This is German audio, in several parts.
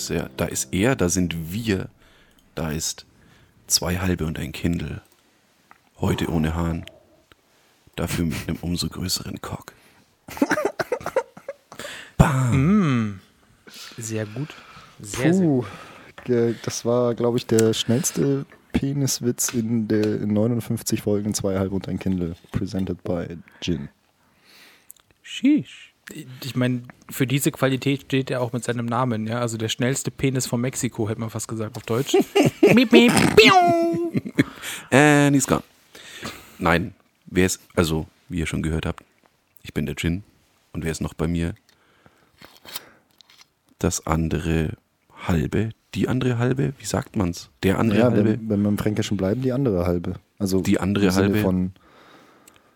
da ist er, da ist er, da sind wir, da ist zwei halbe und ein Kindle. Heute ohne Hahn. Dafür mit einem umso größeren Cock. Bam. Sehr gut. Sehr, sehr Puh, der, das war, glaube ich, der schnellste Peniswitz in der in 59 Folgen zweieinhalb und ein Kindle, presented by Jin. Sheesh. Ich meine, für diese Qualität steht er auch mit seinem Namen, ja. Also der schnellste Penis von Mexiko, hätte man fast gesagt auf Deutsch. miep, miep, piu. And he's gone. Nein, wer ist, also, wie ihr schon gehört habt, ich bin der Jin. Und wer ist noch bei mir? Das andere halbe, die andere halbe, wie sagt man's? Der andere Ja, halbe wenn, wenn wir im Fränkischen bleiben, die andere halbe. Also Die andere halbe? Von,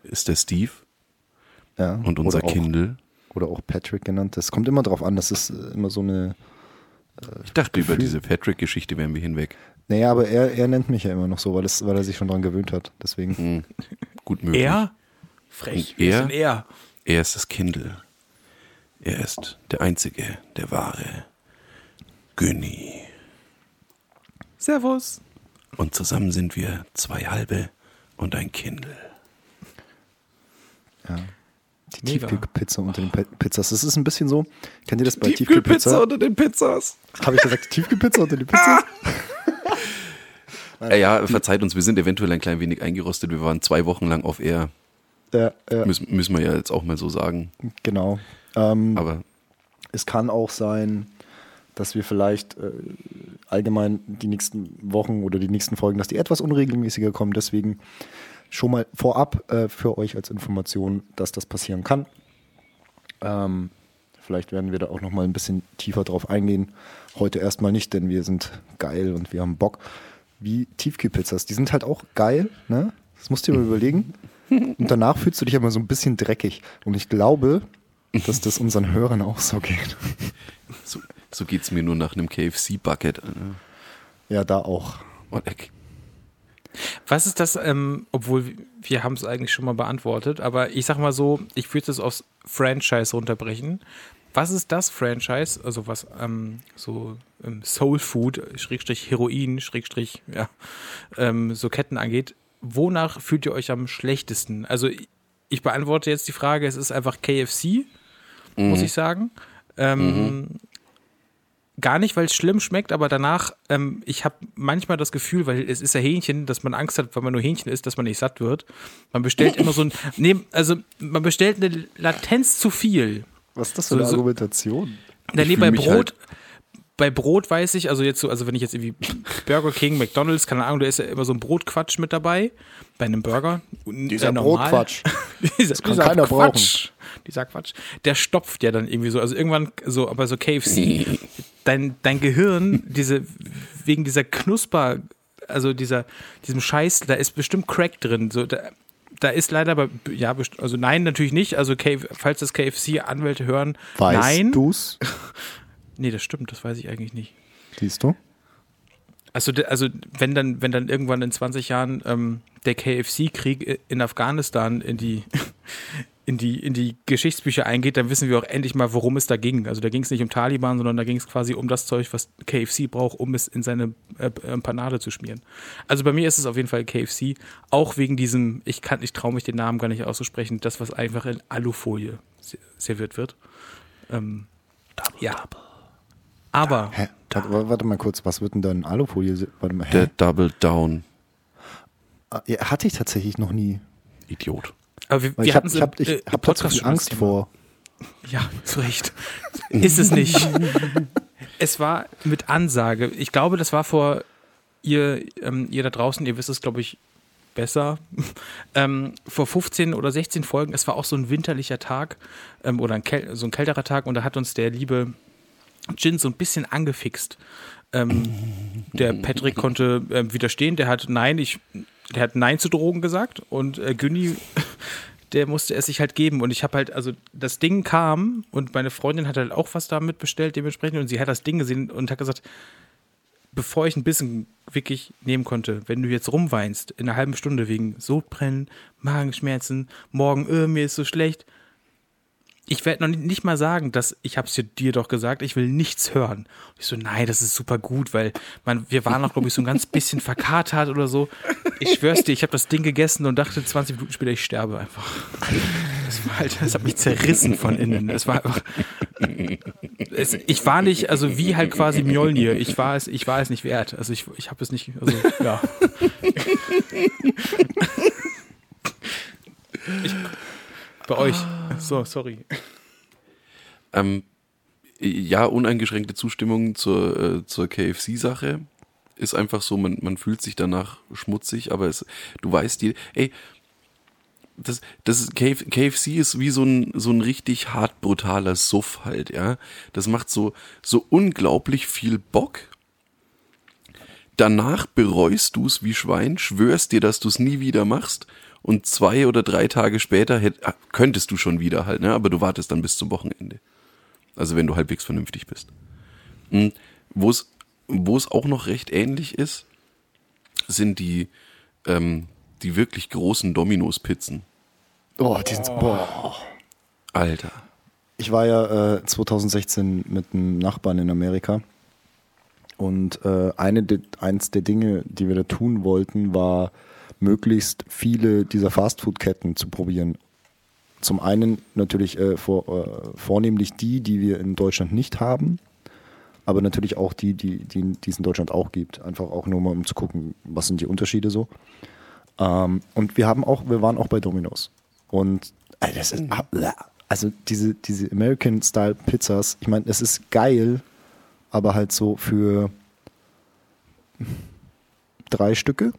ist der Steve ja, und unser oder auch, Kindle. Oder auch Patrick genannt. Das kommt immer drauf an. Das ist äh, immer so eine. Ich dachte, über Gefühl- diese Patrick-Geschichte wären wir hinweg. Naja, aber er, er nennt mich ja immer noch so, weil, es, weil er sich schon dran gewöhnt hat. Deswegen. Hm, gut möglich. Er? Frech. Und er? er? Er ist das Kindle. Er ist der Einzige, der Wahre. Günni. Servus. Und zusammen sind wir zwei halbe und ein Kindle. Ja. Die. Tiefkühlpizza unter den Pe- Pizzas. Das ist ein bisschen so. Kennt ihr das bei Tiefkühlpizza? unter den Pizzas. Habe ich gesagt, Tiefkühlpizza unter den Pizzas? Äh, ja, verzeiht uns, wir sind eventuell ein klein wenig eingerostet. Wir waren zwei Wochen lang auf Air. ja, ja, Müssen, müssen wir ja jetzt auch mal so sagen. genau. Ähm, Aber es kann auch sein, dass wir vielleicht äh, allgemein die nächsten Wochen oder die nächsten Folgen, dass die etwas unregelmäßiger kommen. Deswegen schon mal vorab äh, für euch als Information, dass das passieren kann. Ähm, vielleicht werden wir da auch noch mal ein bisschen tiefer drauf eingehen. Heute erstmal nicht, denn wir sind geil und wir haben Bock. Wie Tiefkühlpizzas, die sind halt auch geil, ne? Das musst du dir mal überlegen. Und danach fühlst du dich aber so ein bisschen dreckig. Und ich glaube, dass das unseren Hörern auch so geht. so, so geht es mir nur nach einem KFC-Bucket. Ja, da auch. Was ist das, ähm, obwohl wir haben es eigentlich schon mal beantwortet, aber ich sag mal so, ich würde es aufs Franchise runterbrechen. Was ist das Franchise, also was ähm, so ähm, Soul Food, Schrägstrich Heroin, Schrägstrich, ja, ähm, so Ketten angeht, wonach fühlt ihr euch am schlechtesten? Also ich- beantworte jetzt die Frage, es ist einfach KFC, muss ich sagen. Ähm, Gar nicht, weil es schlimm schmeckt, aber danach, ähm, ich habe manchmal das Gefühl, weil es ist ja Hähnchen, dass man Angst hat, weil man nur Hähnchen isst, dass man nicht satt wird. Man bestellt immer so ein, nee, also man bestellt eine Latenz zu viel. Was ist das für eine so- Argumentation? Nee, bei Brot, halt- bei Brot weiß ich, also jetzt so, also wenn ich jetzt irgendwie Burger King, McDonalds, keine Ahnung, da ist ja immer so ein Brotquatsch mit dabei. Bei einem Burger. Dieser Äh, normal. Brotquatsch. dieser, dieser Quatsch. Dieser Quatsch. Der stopft ja dann irgendwie so. Also irgendwann so, aber so KFC, dein, dein Gehirn, diese, wegen dieser Knusper, also dieser, diesem Scheiß, da ist bestimmt Crack drin. So, da, da ist leider bei, ja, also nein, natürlich nicht. Also K, falls das KFC-Anwälte hören, Weißt nein. du's? Nee, das stimmt, das weiß ich eigentlich nicht. Siehst du? Also, also wenn dann, wenn dann irgendwann in 20 Jahren ähm, der KFC-Krieg in Afghanistan in die, in, die, in die Geschichtsbücher eingeht, dann wissen wir auch endlich mal, worum es da ging. Also da ging es nicht um Taliban, sondern da ging es quasi um das Zeug, was KFC braucht, um es in seine äh, äh, Panade zu schmieren. Also bei mir ist es auf jeden Fall KFC, auch wegen diesem, ich kann, ich traue mich den Namen gar nicht auszusprechen, das, was einfach in Alufolie se- serviert wird. Ähm, ja. Aber Hä? Warte, wa- warte mal kurz, was wird denn da in Alufolie? Warte mal, hä? Der Double Down. Ah, ja, hatte ich tatsächlich noch nie. Idiot. Aber wir, wir ich habe hab, ich äh, hab das Angst Thema. vor. Ja, zu Recht. Ist es nicht. es war mit Ansage. Ich glaube, das war vor ihr, ähm, ihr da draußen, ihr wisst es, glaube ich, besser. ähm, vor 15 oder 16 Folgen, es war auch so ein winterlicher Tag ähm, oder ein Kel so ein kälterer Tag und da hat uns der liebe Jin so ein bisschen angefixt. Ähm, der Patrick konnte ähm, widerstehen, der hat Nein, ich, der hat Nein zu Drogen gesagt und äh, Günni, der musste es sich halt geben und ich habe halt, also das Ding kam und meine Freundin hat halt auch was damit bestellt dementsprechend und sie hat das Ding gesehen und hat gesagt, bevor ich ein bisschen wirklich nehmen konnte, wenn du jetzt rumweinst in einer halben Stunde wegen Sodbrennen, Magenschmerzen, morgen, äh, mir ist so schlecht, ich werde noch nicht mal sagen, dass ich habe es dir doch gesagt, ich will nichts hören. Und ich so, nein, das ist super gut, weil man, wir waren noch, glaube ich, so ein ganz bisschen verkatert oder so. Ich schwör's dir, ich habe das Ding gegessen und dachte 20 Minuten später, ich sterbe einfach. Das war halt, das hat mich zerrissen von innen. Es war einfach. Es, ich war nicht, also wie halt quasi Mjolnir. Ich war es, ich war es nicht wert. Also ich, ich habe es nicht, also ja. Ich, bei euch. So, sorry. Ähm, ja, uneingeschränkte Zustimmung zur, äh, zur KFC-Sache. Ist einfach so, man, man fühlt sich danach schmutzig, aber es, du weißt die, ey, das, das ist, KF, KFC ist wie so ein, so ein richtig hart brutaler Suff halt, ja. Das macht so, so unglaublich viel Bock. Danach bereust du es wie Schwein, schwörst dir, dass du es nie wieder machst und zwei oder drei Tage später hätt, könntest du schon wieder halt, ne? aber du wartest dann bis zum Wochenende. Also wenn du halbwegs vernünftig bist. Hm, Wo es wo es auch noch recht ähnlich ist, sind die, ähm, die wirklich großen Dominos-Pizzen. Oh, die sind, boah. Alter. Ich war ja äh, 2016 mit einem Nachbarn in Amerika und äh, eine eins der Dinge, die wir da tun wollten, war möglichst viele dieser Fastfood-Ketten zu probieren. Zum einen natürlich äh, vor, äh, vornehmlich die, die wir in Deutschland nicht haben, aber natürlich auch die, die, die, die es in Deutschland auch gibt. Einfach auch nur mal um zu gucken, was sind die Unterschiede so. Ähm, und wir haben auch, wir waren auch bei Domino's. Und äh, das ist, also diese, diese American-Style-Pizzas, ich meine, es ist geil, aber halt so für drei Stücke.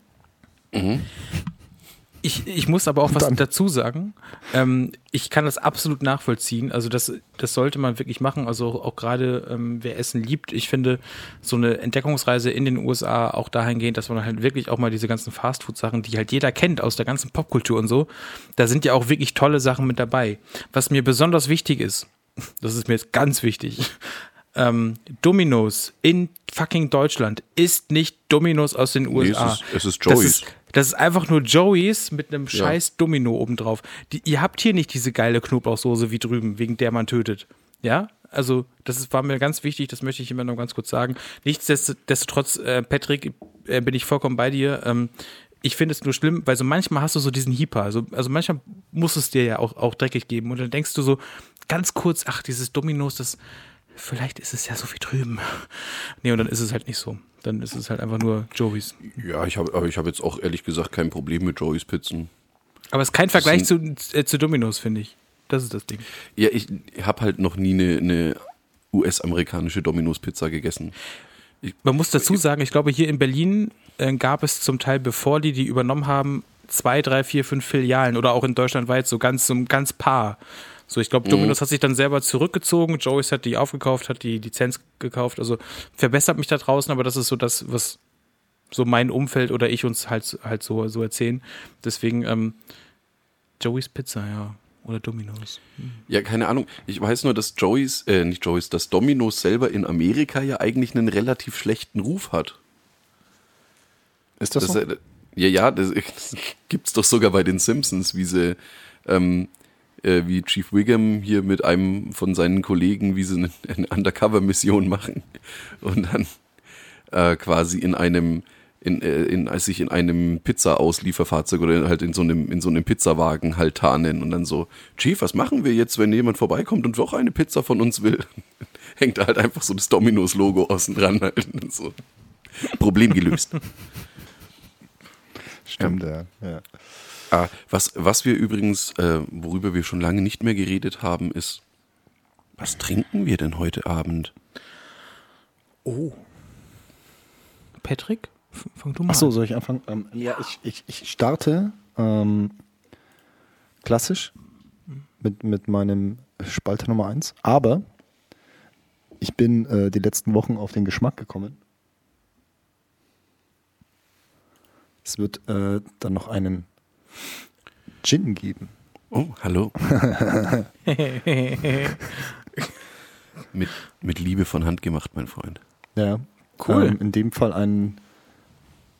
Ich, ich muss aber auch was Dann. dazu sagen. Ähm, ich kann das absolut nachvollziehen. Also das, das sollte man wirklich machen. Also auch, auch gerade ähm, wer Essen liebt. Ich finde so eine Entdeckungsreise in den USA auch dahingehend, dass man halt wirklich auch mal diese ganzen Fastfood-Sachen, die halt jeder kennt aus der ganzen Popkultur und so, da sind ja auch wirklich tolle Sachen mit dabei. Was mir besonders wichtig ist, das ist mir jetzt ganz wichtig, ähm, Domino's in fucking Deutschland ist nicht Domino's aus den Nee, es USA. ist, es ist Das Joey's. Das ist einfach nur Joey's mit einem scheiß Domino obendrauf. Die, ihr habt hier nicht diese geile Knoblauchsoße wie drüben, wegen der man tötet. Ja? Also, das ist, war mir ganz wichtig, das möchte ich immer noch ganz kurz sagen. Nichtsdestotrotz, äh, Patrick, äh, bin ich vollkommen bei dir. Ähm, ich finde es nur schlimm, weil so manchmal hast du so diesen Hieper. Also, also manchmal muss es dir ja auch, auch dreckig geben. Und dann denkst du so ganz kurz, ach, dieses Dominos, das, vielleicht ist es ja so wie drüben. Nee, und dann ist es halt nicht so. Dann ist es halt einfach nur Joey's. ja, ich habe aber ich habe jetzt auch ehrlich gesagt kein Problem mit Joey's Pizzen. Aber es ist kein Vergleich zu, sind- äh, zu Dominos, finde ich. Das ist das Ding. Ja, ich habe halt noch nie eine, eine US-amerikanische Domino's Pizza gegessen. Man muss dazu sagen, ich glaube, hier in Berlin äh, gab es zum Teil, bevor die die übernommen haben, zwei, drei, vier, fünf Filialen oder auch in Deutschland weit so ganz, so ein ganz paar. So, ich glaube, Dominos hat sich dann selber zurückgezogen. Joey's hat die aufgekauft, hat die Lizenz gekauft. Also verbessert mich da draußen, aber das ist so das, was so mein Umfeld oder ich uns halt, halt so, so erzählen. Deswegen ähm, Joey's Pizza, ja. Oder Dominos. Ja, keine Ahnung. Ich weiß nur, dass Joey's, äh, nicht Joey's, dass Domino's selber in Amerika ja eigentlich einen relativ schlechten Ruf hat. Ist das, Das, so? äh, ja, ja, das, das gibt's doch sogar bei den Simpsons, wie sie, ähm, äh, wie Chief Wiggum hier mit einem von seinen Kollegen, wie sie eine, eine Undercover-Mission machen und dann äh, quasi in einem, in, äh, in, als sich in einem Pizza-Auslieferfahrzeug oder halt in so einem, in so einem Pizzawagen halt tarnen und dann so, Chief, was machen wir jetzt, wenn jemand vorbeikommt und doch eine Pizza von uns will? Hängt da halt einfach so das Dominos-Logo außen dran halt und so. Problem gelöst. Stimmt, ja. ja. Ah, was, was wir übrigens, äh, worüber wir schon lange nicht mehr geredet haben, ist, was trinken wir denn heute Abend? Oh. Patrick? Fang du mal Achso, an. soll ich anfangen? Ähm, ja, ich, ich, ich starte ähm, klassisch mit, mit meinem Spalter Nummer 1. Aber ich bin äh, die letzten Wochen auf den Geschmack gekommen. Es wird äh, dann noch einen Gin geben. Oh, hallo. mit, mit Liebe von Hand gemacht, mein Freund. Ja. Cool. Ähm, in dem Fall einen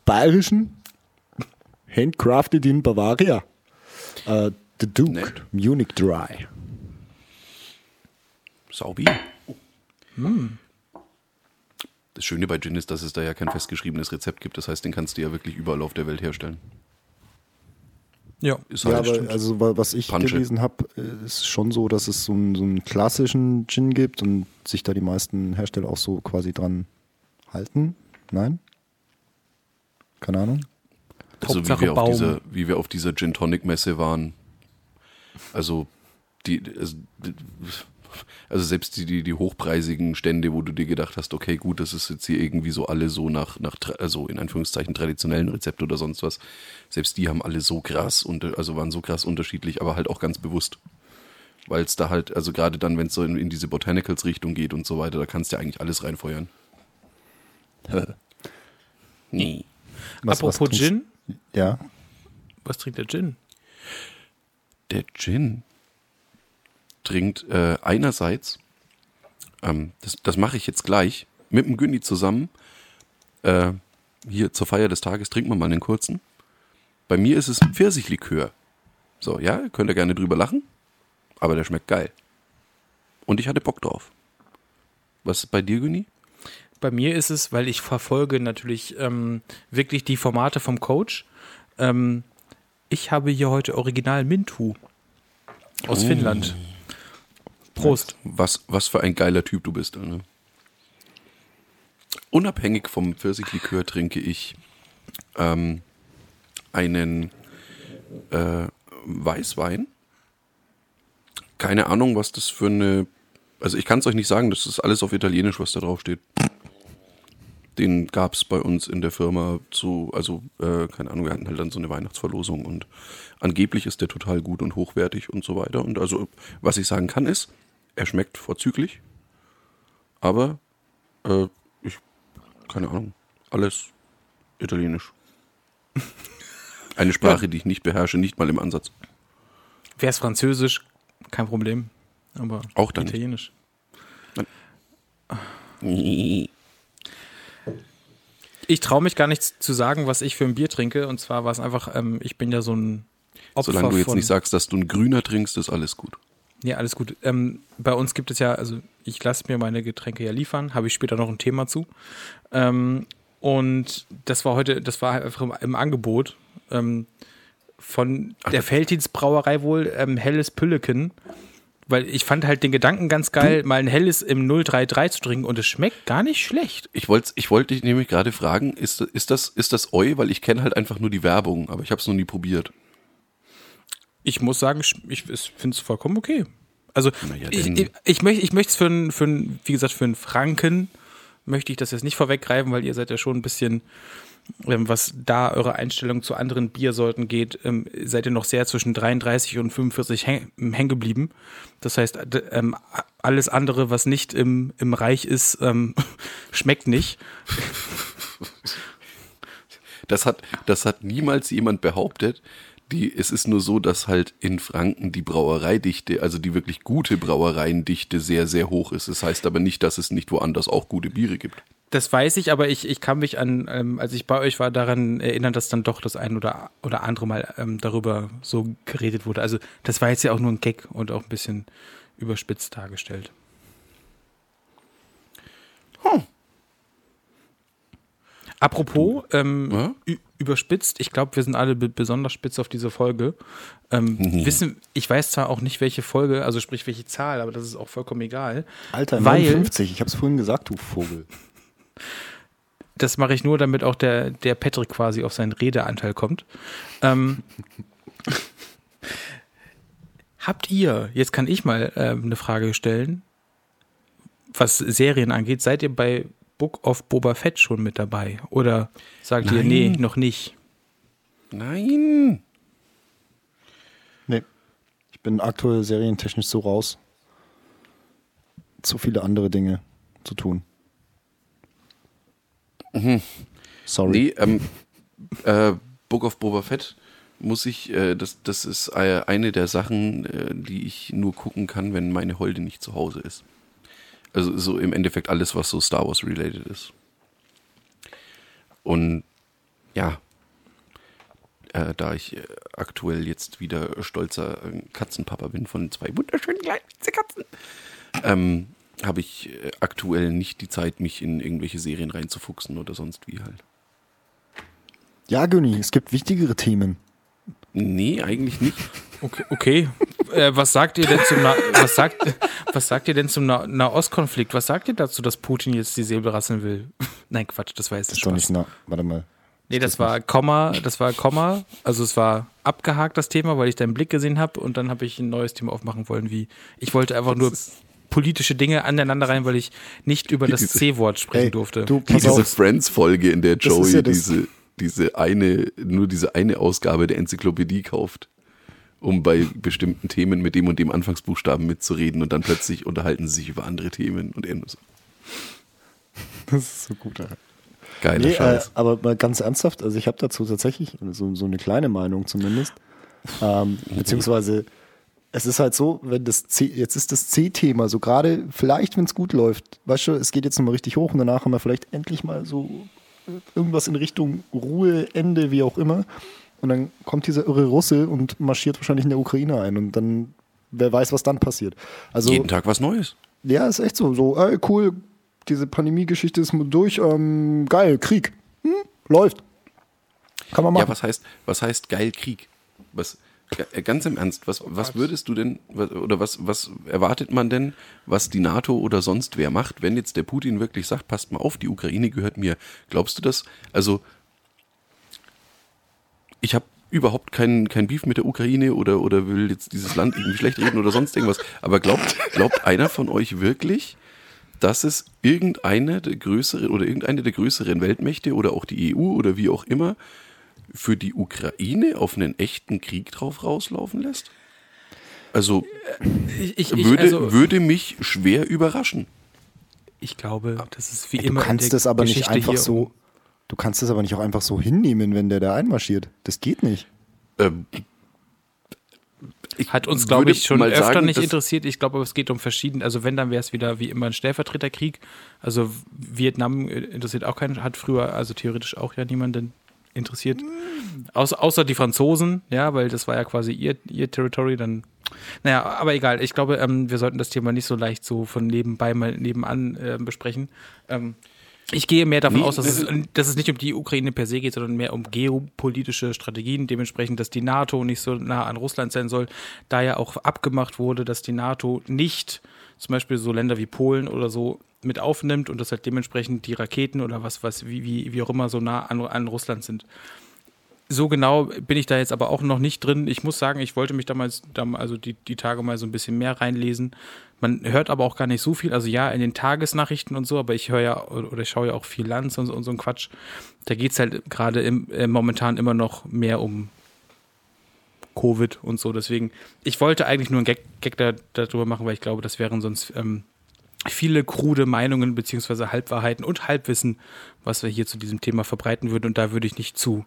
bayerischen, handcrafted in Bavaria. Äh, The Duke, Nett. Munich Dry. Saubi. Das Schöne bei Gin ist, dass es da ja kein festgeschriebenes Rezept gibt. Das heißt, den kannst du ja wirklich überall auf der Welt herstellen. Ja. Ist Ja, halt- aber also wa- was ich Punche. gelesen habe, ist schon so, dass es so einen, so einen klassischen Gin gibt und sich da die meisten Hersteller auch so quasi dran halten. Nein? Keine Ahnung. Also wie Hauptsache wir, auf dieser, wie wir auf dieser Gin Tonic Messe waren. Also die, also, also selbst die, die, die hochpreisigen Stände, wo du dir gedacht hast, okay, gut, das ist jetzt hier irgendwie so alle so nach, nach also in Anführungszeichen traditionellen Rezept oder sonst was. Selbst die haben alle so krass, unter, also waren so krass unterschiedlich, aber halt auch ganz bewusst. Weil es da halt, also gerade dann, wenn es so in, in diese Botanicals-Richtung geht und so weiter, da kannst du ja eigentlich alles reinfeuern. Nee. Was- was Apropos trinkst- Gin, Ja. was trinkt der Gin? Der Gin trinkt äh, einerseits, ähm, das, das mache ich jetzt gleich, mit dem Günni zusammen, äh, hier zur Feier des Tages trinken wir mal einen kurzen. Bei mir ist es Pfirsichlikör. So, ja, könnt ihr gerne drüber lachen, aber der schmeckt geil. Und ich hatte Bock drauf. Was ist bei dir, Günni? Bei mir ist es, weil ich verfolge natürlich ähm, wirklich die Formate vom Coach. Ähm, ich habe hier heute Original Mintu aus Oh. Finnland. Prost. Was, was für ein geiler Typ du bist. Ne? Unabhängig vom Pfirsichlikör trinke ich ähm, einen äh, Weißwein. Keine Ahnung, was das für eine. Also ich kann es euch nicht sagen, das ist alles auf Italienisch, was da drauf steht. Den gab es bei uns in der Firma zu, also äh, keine Ahnung, wir hatten halt dann so eine Weihnachtsverlosung und angeblich ist der total gut und hochwertig und so weiter. Und also, was ich sagen kann ist, er schmeckt vorzüglich, aber äh, ich, keine Ahnung, alles italienisch. Eine Sprache, die ich nicht beherrsche, nicht mal im Ansatz. Wäre es Französisch, kein Problem. Aber Auch dann nicht. Italienisch. Ich traue mich gar nicht zu sagen, was ich für ein Bier trinke. Und zwar war es einfach, ähm, ich bin ja so ein Opfer Solange du jetzt nicht sagst, dass du ein Grüner trinkst, ist alles gut. Ja, alles gut. Ähm, bei uns gibt es ja, also ich lasse mir meine Getränke ja liefern, habe ich später noch ein Thema zu. Ähm, und das war heute, das war einfach im, im Angebot ähm, von der Felddienstbrauerei wohl, ähm, Helles Pülleken. Weil ich fand halt den Gedanken ganz geil, mal ein Helles im 033 zu trinken und es schmeckt gar nicht schlecht. Ich wollte ich wollte dich nämlich gerade fragen, ist, ist, das, ist das Eu? Weil ich kenne halt einfach nur die Werbung, aber ich habe es noch nie probiert. Ich muss sagen, ich, finde es vollkommen okay. Also ja, ich, ich, ich möchte ich möchte es für einen, für einen, wie gesagt, für einen Franken möchte ich das jetzt nicht vorweggreifen, weil ihr seid ja schon ein bisschen, ähm, was da eure Einstellung zu anderen Biersorten geht, ähm, seid ihr noch sehr zwischen 33 und 45 häng- hängen geblieben. Das heißt, ähm, alles andere, was nicht im, im Reich ist, ähm, schmeckt nicht. Das hat, das hat niemals jemand behauptet. Die, es ist nur so, dass halt in Franken die Brauereidichte, also die wirklich gute Brauereiendichte sehr, sehr hoch ist. Das heißt aber nicht, dass es nicht woanders auch gute Biere gibt. Das weiß ich, aber ich, ich kann mich an, ähm, als ich bei euch war, daran erinnern, dass dann doch das ein oder, oder andere Mal ähm, darüber so geredet wurde. Also das war jetzt ja auch nur ein Gag und auch ein bisschen überspitzt dargestellt. Apropos ähm, Ja? Überspitzt, ich glaube, wir sind alle be- besonders spitz auf diese Folge. Ähm, wissen, ich weiß zwar auch nicht, welche Folge, also sprich welche Zahl, aber das ist auch vollkommen egal. Alter, Weil- 59, ich hab's vorhin gesagt, du Vogel. Das mache ich nur, damit auch der, der Patrick quasi auf seinen Redeanteil kommt. Ähm, habt ihr, jetzt kann ich mal ähm, eine Frage stellen, was Serien angeht, seid ihr bei Book of Boba Fett schon mit dabei? Oder sagt ihr, Nein. nee, noch nicht? Nein! Nee. Ich bin aktuell serientechnisch so raus. Zu viele andere Dinge zu tun. Sorry. Nee, ähm, äh, Book of Boba Fett muss ich, äh, das, das ist äh, eine der Sachen, äh, die ich nur gucken kann, wenn meine Holde nicht zu Hause ist. Also so im Endeffekt alles, was so Star Wars related ist. Und ja, äh, da ich äh, aktuell jetzt wieder stolzer äh, Katzenpapa bin von zwei wunderschönen kleinen Katzen, ähm, habe ich äh, aktuell nicht die Zeit, mich in irgendwelche Serien reinzufuchsen oder sonst wie halt. Ja, Günni, es gibt wichtigere Themen. Nee, eigentlich nicht. Okay, okay. Äh, was sagt ihr denn zum Na was sagt was sagt ihr denn zum Na Nahostkonflikt? Was sagt ihr dazu, dass Putin jetzt die Säbel rasseln will? Nein, Quatsch, das war jetzt Das ist doch nicht nah. Warte mal. Nee, das war Komma, das war Komma, also es war abgehakt das Thema, weil ich deinen Blick gesehen habe und dann habe ich ein neues Thema aufmachen wollen, wie ich wollte einfach nur politische Dinge aneinander rein, weil ich nicht über das C-Wort sprechen durfte. du, Diese. Friends-Folge, in der Das Joey ja das- diese, diese eine, nur diese eine Ausgabe der Enzyklopädie kauft, um bei bestimmten Themen mit dem und dem Anfangsbuchstaben mitzureden und dann plötzlich unterhalten sie sich über andere Themen und so. Das ist so gut. Alter. Geiler Nee, äh, Scheiß. aber mal ganz ernsthaft, also ich habe dazu tatsächlich so, so eine kleine Meinung zumindest. Ähm, beziehungsweise es ist halt so, wenn das C, jetzt ist das C-Thema so gerade, vielleicht wenn es gut läuft, weißt du, es geht jetzt nochmal richtig hoch und danach haben wir vielleicht endlich mal so irgendwas in Richtung Ruhe, Ende, wie auch immer. Und dann kommt dieser irre Russe und marschiert wahrscheinlich in der Ukraine ein und dann, wer weiß, was dann passiert. Also, Jeden Tag was Neues. ja, ist echt so. So, ey, cool, diese Pandemie-Geschichte ist durch. Ähm, geil, Krieg. Hm, läuft. Kann man machen. Ja, was heißt, was heißt geil Krieg? Was, ganz im Ernst, was, was würdest du denn, oder was, was erwartet man denn, was die NATO oder sonst wer macht, wenn jetzt der Putin wirklich sagt, passt mal auf, die Ukraine gehört mir. Glaubst du das? Also, ich habe überhaupt kein, kein Beef mit der Ukraine oder, oder will jetzt dieses Land irgendwie schlecht reden oder sonst irgendwas. Aber glaubt, glaubt einer von euch wirklich, dass es irgendeine der größeren oder irgendeine der größeren Weltmächte oder auch die EU oder wie auch immer für die Ukraine auf einen echten Krieg drauf rauslaufen lässt? Also ich, ich, ich, würde, also, würde mich schwer überraschen. ich glaube, das ist wie Ey, immer. du in kannst der das aber nicht Geschichte einfach hier so. Du kannst das aber nicht auch einfach so hinnehmen, wenn der da einmarschiert. Das geht nicht. Ähm, ich Hat uns, glaube ich, schon öfter sagen, nicht interessiert. Ich glaube, es geht um verschiedene, also wenn, dann wäre es wieder wie immer ein Stellvertreterkrieg. Also Vietnam äh, interessiert auch keinen, hat früher, also theoretisch auch ja niemanden interessiert. Außer, außer die Franzosen, ja, weil das war ja quasi ihr, ihr Territory, dann. Naja, aber egal. Ich glaube, ähm, wir sollten das Thema nicht so leicht so von nebenbei mal nebenan äh, besprechen. Ähm, ich gehe mehr davon Nee, aus, dass es, das dass es nicht um die Ukraine per se geht, sondern mehr um geopolitische Strategien. Dementsprechend, dass die NATO nicht so nah an Russland sein soll, da ja auch abgemacht wurde, dass die NATO nicht zum Beispiel so Länder wie Polen oder so mit aufnimmt und dass halt dementsprechend die Raketen oder was, was, wie, wie, wie auch immer so nah an, an Russland sind. So genau bin ich da jetzt aber auch noch nicht drin. Ich muss sagen, ich wollte mich damals, dam- also die, die Tage mal so ein bisschen mehr reinlesen. Man hört aber auch gar nicht so viel. Also ja, in den Tagesnachrichten und so, aber ich höre ja oder ich schaue ja auch viel Lanz und, so- und so ein Quatsch. Da geht's halt gerade im, äh, momentan immer noch mehr um Covid und so. Deswegen, ich wollte eigentlich nur einen Gag, Gag da, darüber machen, weil ich glaube, das wären sonst ähm, viele krude Meinungen beziehungsweise Halbwahrheiten und Halbwissen, was wir hier zu diesem Thema verbreiten würden. Und da würde ich nicht zu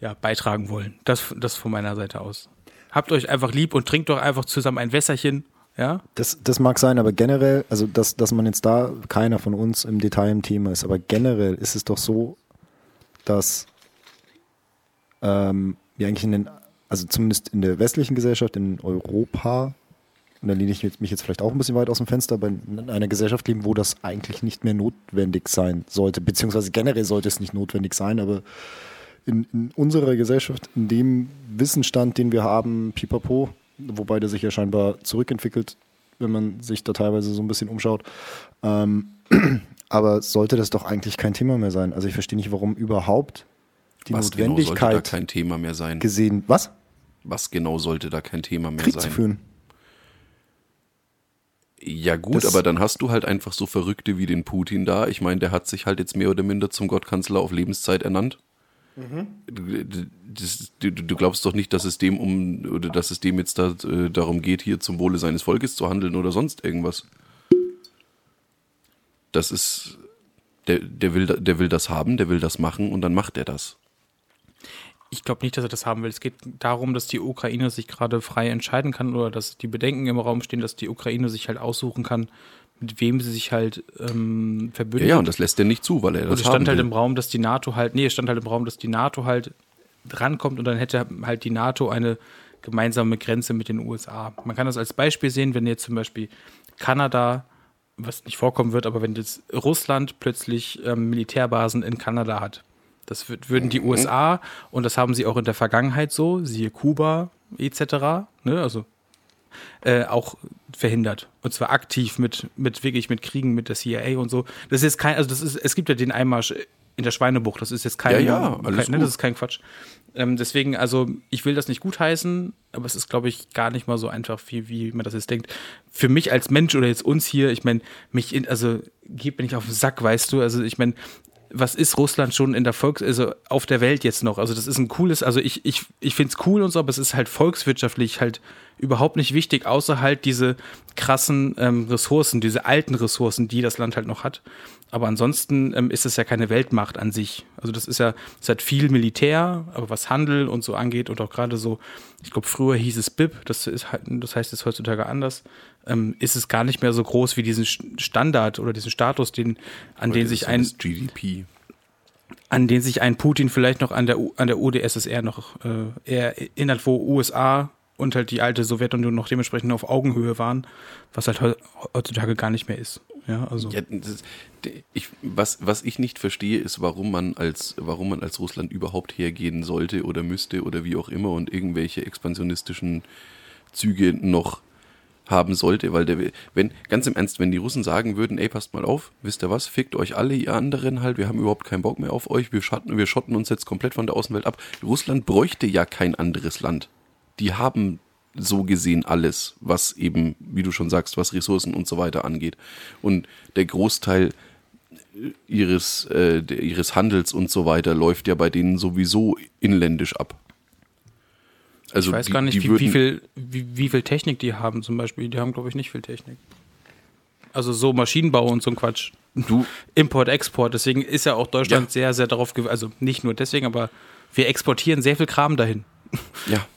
ja, beitragen wollen. Das, das von meiner Seite aus. Habt euch einfach lieb und trinkt doch einfach zusammen ein Wässerchen. Ja, Das, das mag sein, aber generell, also dass, dass man jetzt da keiner von uns im Detail im Thema ist, aber generell ist es doch so, dass ähm, wir eigentlich in den, also zumindest in der westlichen Gesellschaft, in Europa, und da lehne ich mich jetzt vielleicht auch ein bisschen weit aus dem Fenster, aber in einer Gesellschaft leben, wo das eigentlich nicht mehr notwendig sein sollte, beziehungsweise generell sollte es nicht notwendig sein, aber in, in unserer Gesellschaft, in dem Wissensstand, den wir haben, pipapo, wobei der sich ja scheinbar zurückentwickelt, wenn man sich da teilweise so ein bisschen umschaut. Ähm, aber sollte das doch eigentlich kein Thema mehr sein. Also ich verstehe nicht, warum überhaupt die was genau sollte da Notwendigkeit kein Thema mehr sein? gesehen. Was? Was genau sollte da kein Thema mehr Krieg sein? zu führen. Ja gut, Das- aber dann hast du halt einfach so Verrückte wie den Putin da. Ich meine, der hat sich halt jetzt mehr oder minder zum Gottkanzler auf Lebenszeit ernannt. Du, das, du, du glaubst doch nicht, dass es dem um oder dass es dem jetzt da, äh, darum geht, hier zum Wohle seines Volkes zu handeln oder sonst irgendwas. Das ist der, der will der will das haben, der will das machen und dann macht er das. ich glaube nicht, dass er das haben will. Es geht darum, dass die Ukraine sich gerade frei entscheiden kann oder dass die Bedenken im Raum stehen, dass die Ukraine sich halt aussuchen kann, mit wem sie sich halt ähm, Ja, verbündet. ja, und das lässt er nicht zu, weil er Und das es haben stand halt will. im Raum, dass die NATO halt, nee, es stand halt im Raum, dass die NATO halt drankommt und dann hätte halt die NATO eine gemeinsame Grenze mit den USA. Man kann das als Beispiel sehen, wenn jetzt zum Beispiel Kanada, was nicht vorkommen wird, aber wenn jetzt Russland plötzlich ähm, Militärbasen in Kanada hat. Das würden die USA, und das haben sie auch in der Vergangenheit so, siehe Kuba etc., ne, also äh, auch verhindert. Und zwar aktiv mit, mit wirklich mit Kriegen mit der CIA und so. Das ist jetzt kein, also das ist, es gibt ja den Einmarsch in der Schweinebucht, das ist jetzt kein, Ja, ja, alles kein ne, das ist kein Quatsch. Ähm, deswegen, also ich will das nicht gutheißen, aber es ist, glaube ich, gar nicht mal so einfach, wie, wie man das jetzt denkt. Für mich als Mensch oder jetzt uns hier, ich meine, mich, in, also geht mir nicht auf den Sack, weißt du, also ich meine, was ist Russland schon in der Volks-, also auf der Welt jetzt noch? Also das ist ein cooles, also ich, ich, ich finde es cool und so, aber es ist halt volkswirtschaftlich halt überhaupt nicht wichtig, außer halt diese krassen ähm, Ressourcen, diese alten Ressourcen, die das Land halt noch hat. Aber ansonsten ähm, ist es ja keine Weltmacht an sich. Also das ist ja, es hat viel Militär, aber was Handel und so angeht und auch gerade so, ich glaube früher hieß es BIP, das ist halt, das heißt jetzt heutzutage anders, ähm, ist es gar nicht mehr so groß wie diesen Standard oder diesen Status, den, an den Das sich ein, GDP. an den sich ein Putin vielleicht noch an der, U- an der UdSSR noch äh, erinnert, wo USA und halt die alte Sowjetunion noch dementsprechend auf Augenhöhe waren, was halt heu- heutzutage gar nicht mehr ist. Ja, also Ja, das, ich, was, was ich nicht verstehe, ist, warum man als, warum man als Russland überhaupt hergehen sollte oder müsste oder wie auch immer und irgendwelche expansionistischen Züge noch haben sollte, weil der, wenn, ganz im Ernst, wenn die Russen sagen würden, ey, passt mal auf, wisst ihr was, fickt euch alle, ihr anderen halt, wir haben überhaupt keinen Bock mehr auf euch, wir schatten, wir schotten uns jetzt komplett von der Außenwelt ab. Russland bräuchte ja kein anderes Land. Die haben so gesehen alles, was eben, wie du schon sagst, was Ressourcen und so weiter angeht. Und der Großteil ihres, äh, ihres Handels und so weiter läuft ja bei denen sowieso inländisch ab. Also ich weiß die- gar nicht, wie, wie, viel, wie, wie viel Technik die haben zum Beispiel. Die haben, glaube ich, nicht viel Technik. Also so Maschinenbau und so ein Quatsch. Du, Import, Export. Deswegen ist ja auch Deutschland Ja. sehr, sehr darauf, gew- also nicht nur deswegen, aber wir exportieren sehr viel Kram dahin. ja.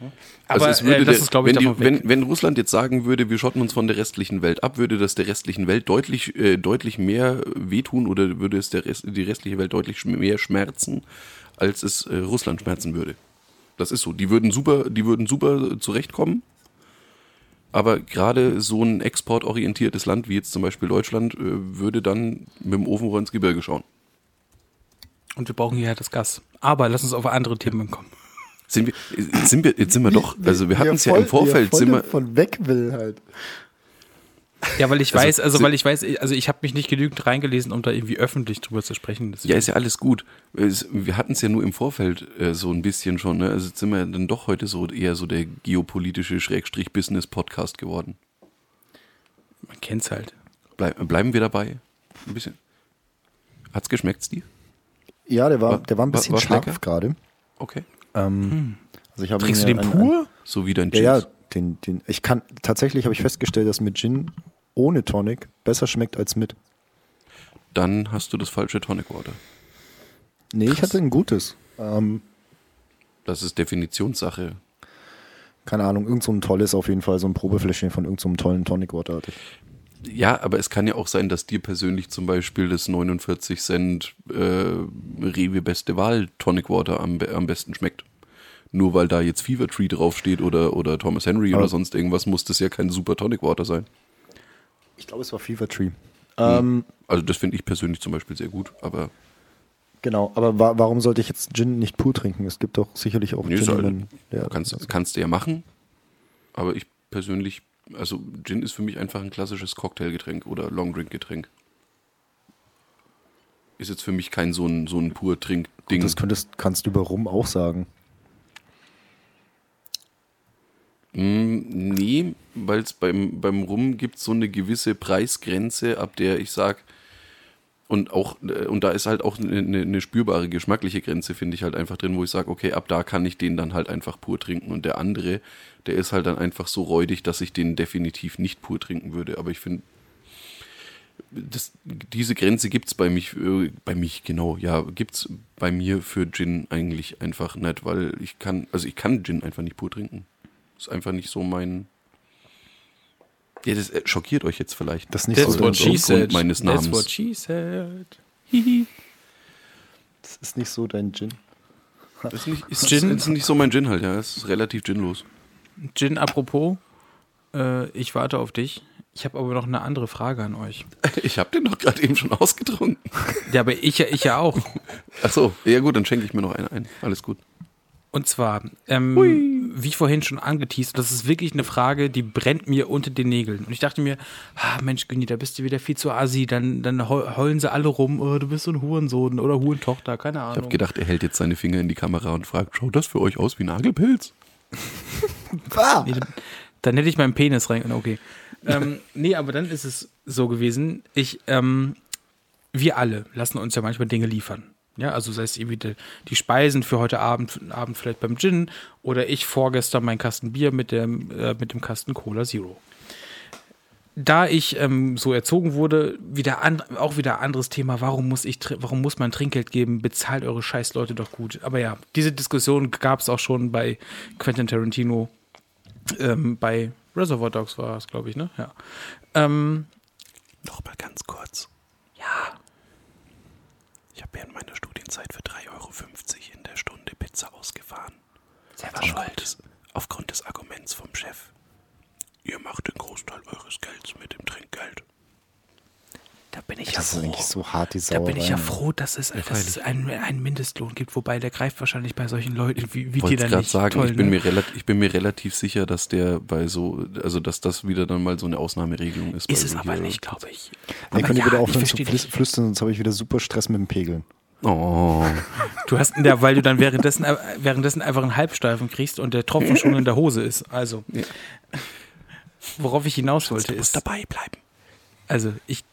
Aber Also es würde äh, das der- ist, glaube ich, wenn, die, wenn, wenn Russland jetzt sagen würde, wir schotten uns von der restlichen Welt ab, würde das der restlichen Welt deutlich, äh, deutlich mehr wehtun oder würde es der Rest, die restliche Welt deutlich mehr schmerzen, als es äh, Russland schmerzen würde. Das ist so. Die würden super, die würden super zurechtkommen. Aber gerade so ein exportorientiertes Land wie jetzt zum Beispiel Deutschland äh, würde dann mit dem Ofenrohr ins Gebirge schauen. Und wir brauchen hier halt das Gas. Aber lass uns auf andere Themen kommen. Sind wir, jetzt sind wir, jetzt sind wir doch, also wir hatten es ja im Vorfeld, wie er sind wir, von weg will halt. Ja, weil ich Also, weiß, also weil ich weiß, also ich habe mich nicht genügend reingelesen, um da irgendwie öffentlich drüber zu sprechen. Deswegen- Ja, ist ja alles gut. Wir hatten es ja nur im Vorfeld äh, so ein bisschen schon. Ne? Also jetzt sind wir dann doch heute so eher so der geopolitische Schrägstrich-Business-Podcast geworden. Man kennt's halt. Bleib, bleiben wir dabei? Ein bisschen. Hat's geschmeckt, Steve? Ja, der war, War- der war ein war- bisschen war's scharf gerade. Okay. Ähm, also ich habe Trinkst du den ein- pur? So wie dein Ja, ja, Cheese. den, den, ich kann, tatsächlich habe ich festgestellt, dass mit Gin ohne Tonic besser schmeckt als mit. Dann hast du das falsche Tonic Water. Nee, ich hatte ein gutes. Ähm, Das ist Definitionssache. keine Ahnung, irgend so ein tolles auf jeden Fall, so ein Probefläschchen von irgendeinem so tollen Tonic Water hatte ich. Ja, aber es kann ja auch sein, dass dir persönlich zum Beispiel das 49 Cent äh, Rewe Beste Wahl Tonic Water am, am besten schmeckt. Nur weil da jetzt Fever Tree draufsteht oder, oder Thomas Henry Aber- oder sonst irgendwas, muss das ja kein super Tonic Water sein. Ich glaube, es war Fever Tree. Ähm, Also das finde ich persönlich zum Beispiel sehr gut, aber genau, aber wa warum sollte ich jetzt Gin nicht pur trinken? Es gibt doch sicherlich auch Nee, Gin, ist halt- der, kannst, kannst du ja machen. Aber ich persönlich, also Gin ist für mich einfach ein klassisches Cocktailgetränk oder Longdrink-Getränk. Ist jetzt für mich kein so ein, so ein pur Trink-Ding. das könntest, kannst du über Rum auch sagen. Mm, nee, weil es beim, beim Rum gibt so eine gewisse Preisgrenze, ab der ich sag und auch, äh, und da ist halt auch eine, eine, eine spürbare geschmackliche Grenze, finde ich halt einfach drin, wo ich sage, okay, ab da kann ich den dann halt einfach pur trinken. Und der andere, der ist halt dann einfach so räudig, dass ich den definitiv nicht pur trinken würde. Aber ich finde, das, diese Grenze gibt's bei mich, äh, bei mich, genau, ja, gibt's bei mir für Gin eigentlich einfach nicht, weil ich kann, also ich kann Gin einfach nicht pur trinken. Ist einfach nicht so mein. Ja, das äh, schockiert euch jetzt vielleicht. Das ist nicht That's so what she said. meines That's Namens. what she said. Hihi. Das ist nicht so dein Gin. Das ist nicht, ist, Gin? ist nicht so mein Gin halt, ja. Es ist relativ ginlos. Gin apropos. Äh, ich warte auf dich. Ich habe aber noch eine andere Frage an euch. Ich habe den doch gerade eben schon ausgetrunken. Ja, aber ich, ja- ich ja auch. Ach so, ja gut, dann schenke ich mir noch einen ein. Alles gut. Und zwar, ähm, wie vorhin schon angeteased, das ist wirklich eine Frage, die brennt mir unter den Nägeln. Und ich dachte mir, ah, Mensch, Günni, da bist du wieder viel zu assi, dann, dann heu- heulen sie alle rum, oh, du bist so ein Hurensohn oder Hurentochter, keine Ich Ahnung. habe gedacht, er hält jetzt seine Finger in die Kamera und fragt, schaut das für euch aus wie Nagelpilz? Ah! Nee, dann, dann hätte ich meinen Penis rein. Okay. ähm, nee, aber dann ist es so gewesen. Ich, ähm, wir alle lassen uns ja manchmal Dinge liefern. Ja, also sei es irgendwie die, die Speisen für heute Abend, Abend vielleicht beim Gin oder ich vorgestern mein Kasten Bier mit dem, äh, mit dem Kasten Cola Zero. Da ich ähm, so erzogen wurde, wieder an, auch wieder anderes Thema, warum muss ich, warum muss man Trinkgeld geben? Bezahlt eure Scheißleute doch gut. Aber ja, diese Diskussion gab es auch schon bei Quentin Tarantino ähm, bei Reservoir Dogs war es, glaube ich, ne? Ja. Ähm, Noch mal ganz kurz. Ja. Während meiner Studienzeit für 3,50 Euro in der Stunde Pizza ausgefahren. selber Aufgrund des, aufgrund des Arguments vom Chef. Ihr macht den Großteil eures Gelds mit dem Trinkgeld. Da bin ich Das ist ja eigentlich froh. so hart, die Da bin ich ja froh, dass es, dass es einen, einen Mindestlohn gibt, wobei der greift wahrscheinlich bei solchen Leuten wie, wie Ich wollte dir dann gerade nicht. sagen, Toll, ich, bin ne? mir relativ, ich bin mir relativ sicher, dass der bei so, also dass das wieder dann mal so eine Ausnahmeregelung ist. Ist bei es so aber hier- nicht, glaube ich. Nee, Aber könnt ihr ja, ich aufhören zu flüstern, sonst habe ich wieder super Stress mit dem Pegeln. Oh. Du hast, ja, weil du dann währenddessen, äh, währenddessen einfach einen Halbsteifen kriegst und der Tropfen schon in der Hose ist. Also, Ja. worauf ich hinaus wollte, Du musst ist, dabei bleiben. also ich,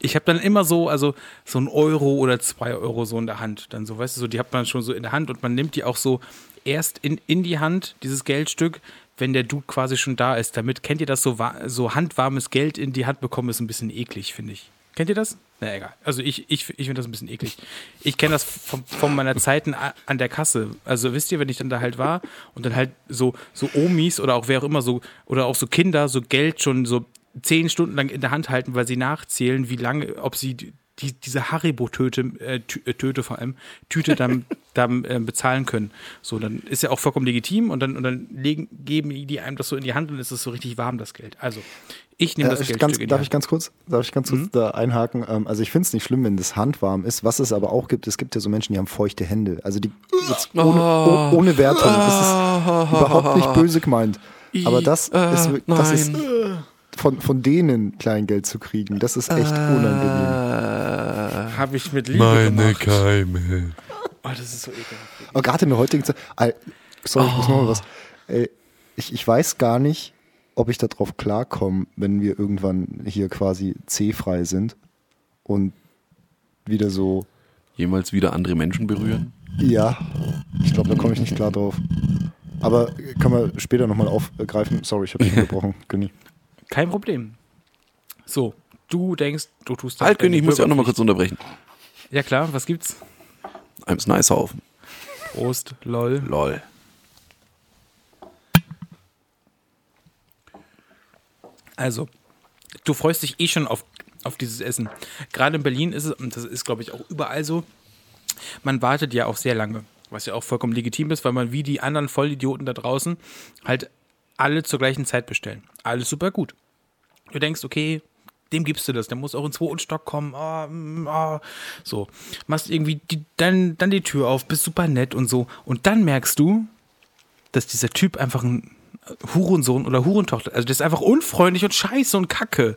ich habe dann immer so, also so ein Euro oder zwei Euro so in der Hand. Dann so, weißt du, so, die hat man schon so in der Hand und man nimmt die auch so erst in, in die Hand, dieses Geldstück, wenn der Dude quasi schon da ist. Damit kennt ihr das so, so handwarmes Geld in die Hand bekommen, ist ein bisschen eklig, finde ich. Kennt ihr das? Na egal. Also ich, ich, ich finde das ein bisschen eklig. Ich kenne das von, von meiner Zeiten an der Kasse. Also wisst ihr, wenn ich dann da halt war und dann halt so, so Omis oder auch wer auch immer so, oder auch so Kinder so Geld schon so zehn Stunden lang in der Hand halten, weil sie nachzählen, wie lange, ob sie die, die, diese Haribo-Töte, äh, äh, Töte vor allem, Tüte dann, dann äh, bezahlen können. So, dann ist ja auch vollkommen legitim und dann, und dann legen, geben die einem das so in die Hand und es ist so richtig warm, das Geld. Also, ich nehme Äh, das ich Geld ganz, darf Hand. ich ganz kurz, darf ich ganz kurz Mhm. da einhaken? Ähm, also ich finde es nicht schlimm, wenn das handwarm ist. Was es aber auch gibt, es gibt ja so Menschen, die haben feuchte Hände. Also die jetzt ohne, oh, ohne Wertung. Das ist überhaupt nicht böse gemeint. Aber das äh, ist, wir- das ist. Von, von denen Kleingeld zu kriegen, das ist echt unangenehm. Habe ich mit Liebe gemacht. Keime. Oh, das ist so ekelhaft. Aber gerade in der heutigen Zeit, sorry, ich muss noch mal was. Ey, ich, ich weiß gar nicht, ob ich darauf klarkomme, wenn wir irgendwann hier quasi C-frei sind und wieder so Jemals wieder andere Menschen berühren? Ja, ich glaube, da komme ich nicht klar drauf. Aber können wir später nochmal aufgreifen. Sorry, ich habe dich unterbrochen, Günni. Kein Problem. So, du denkst, du tust Halt, deine König, ich muss dich auch nochmal kurz unterbrechen. Ja klar, was gibt's? Eins nice auf. Prost, lol. Lol. Also, du freust dich eh schon auf, auf dieses Essen. Gerade in Berlin ist es, und das ist glaube ich auch überall so, man wartet ja auch sehr lange, was ja auch vollkommen legitim ist, weil man wie die anderen Vollidioten da draußen halt alle zur gleichen Zeit bestellen. Alles super gut. Du denkst, okay, dem gibst du das, der muss auch in zweiten Stock kommen, ah, mm, ah. so. Machst irgendwie die, dann, dann die Tür auf, bist super nett und so. Und dann merkst du, dass dieser Typ einfach ein Hurensohn oder Hurentochter, also der ist einfach unfreundlich und scheiße und kacke.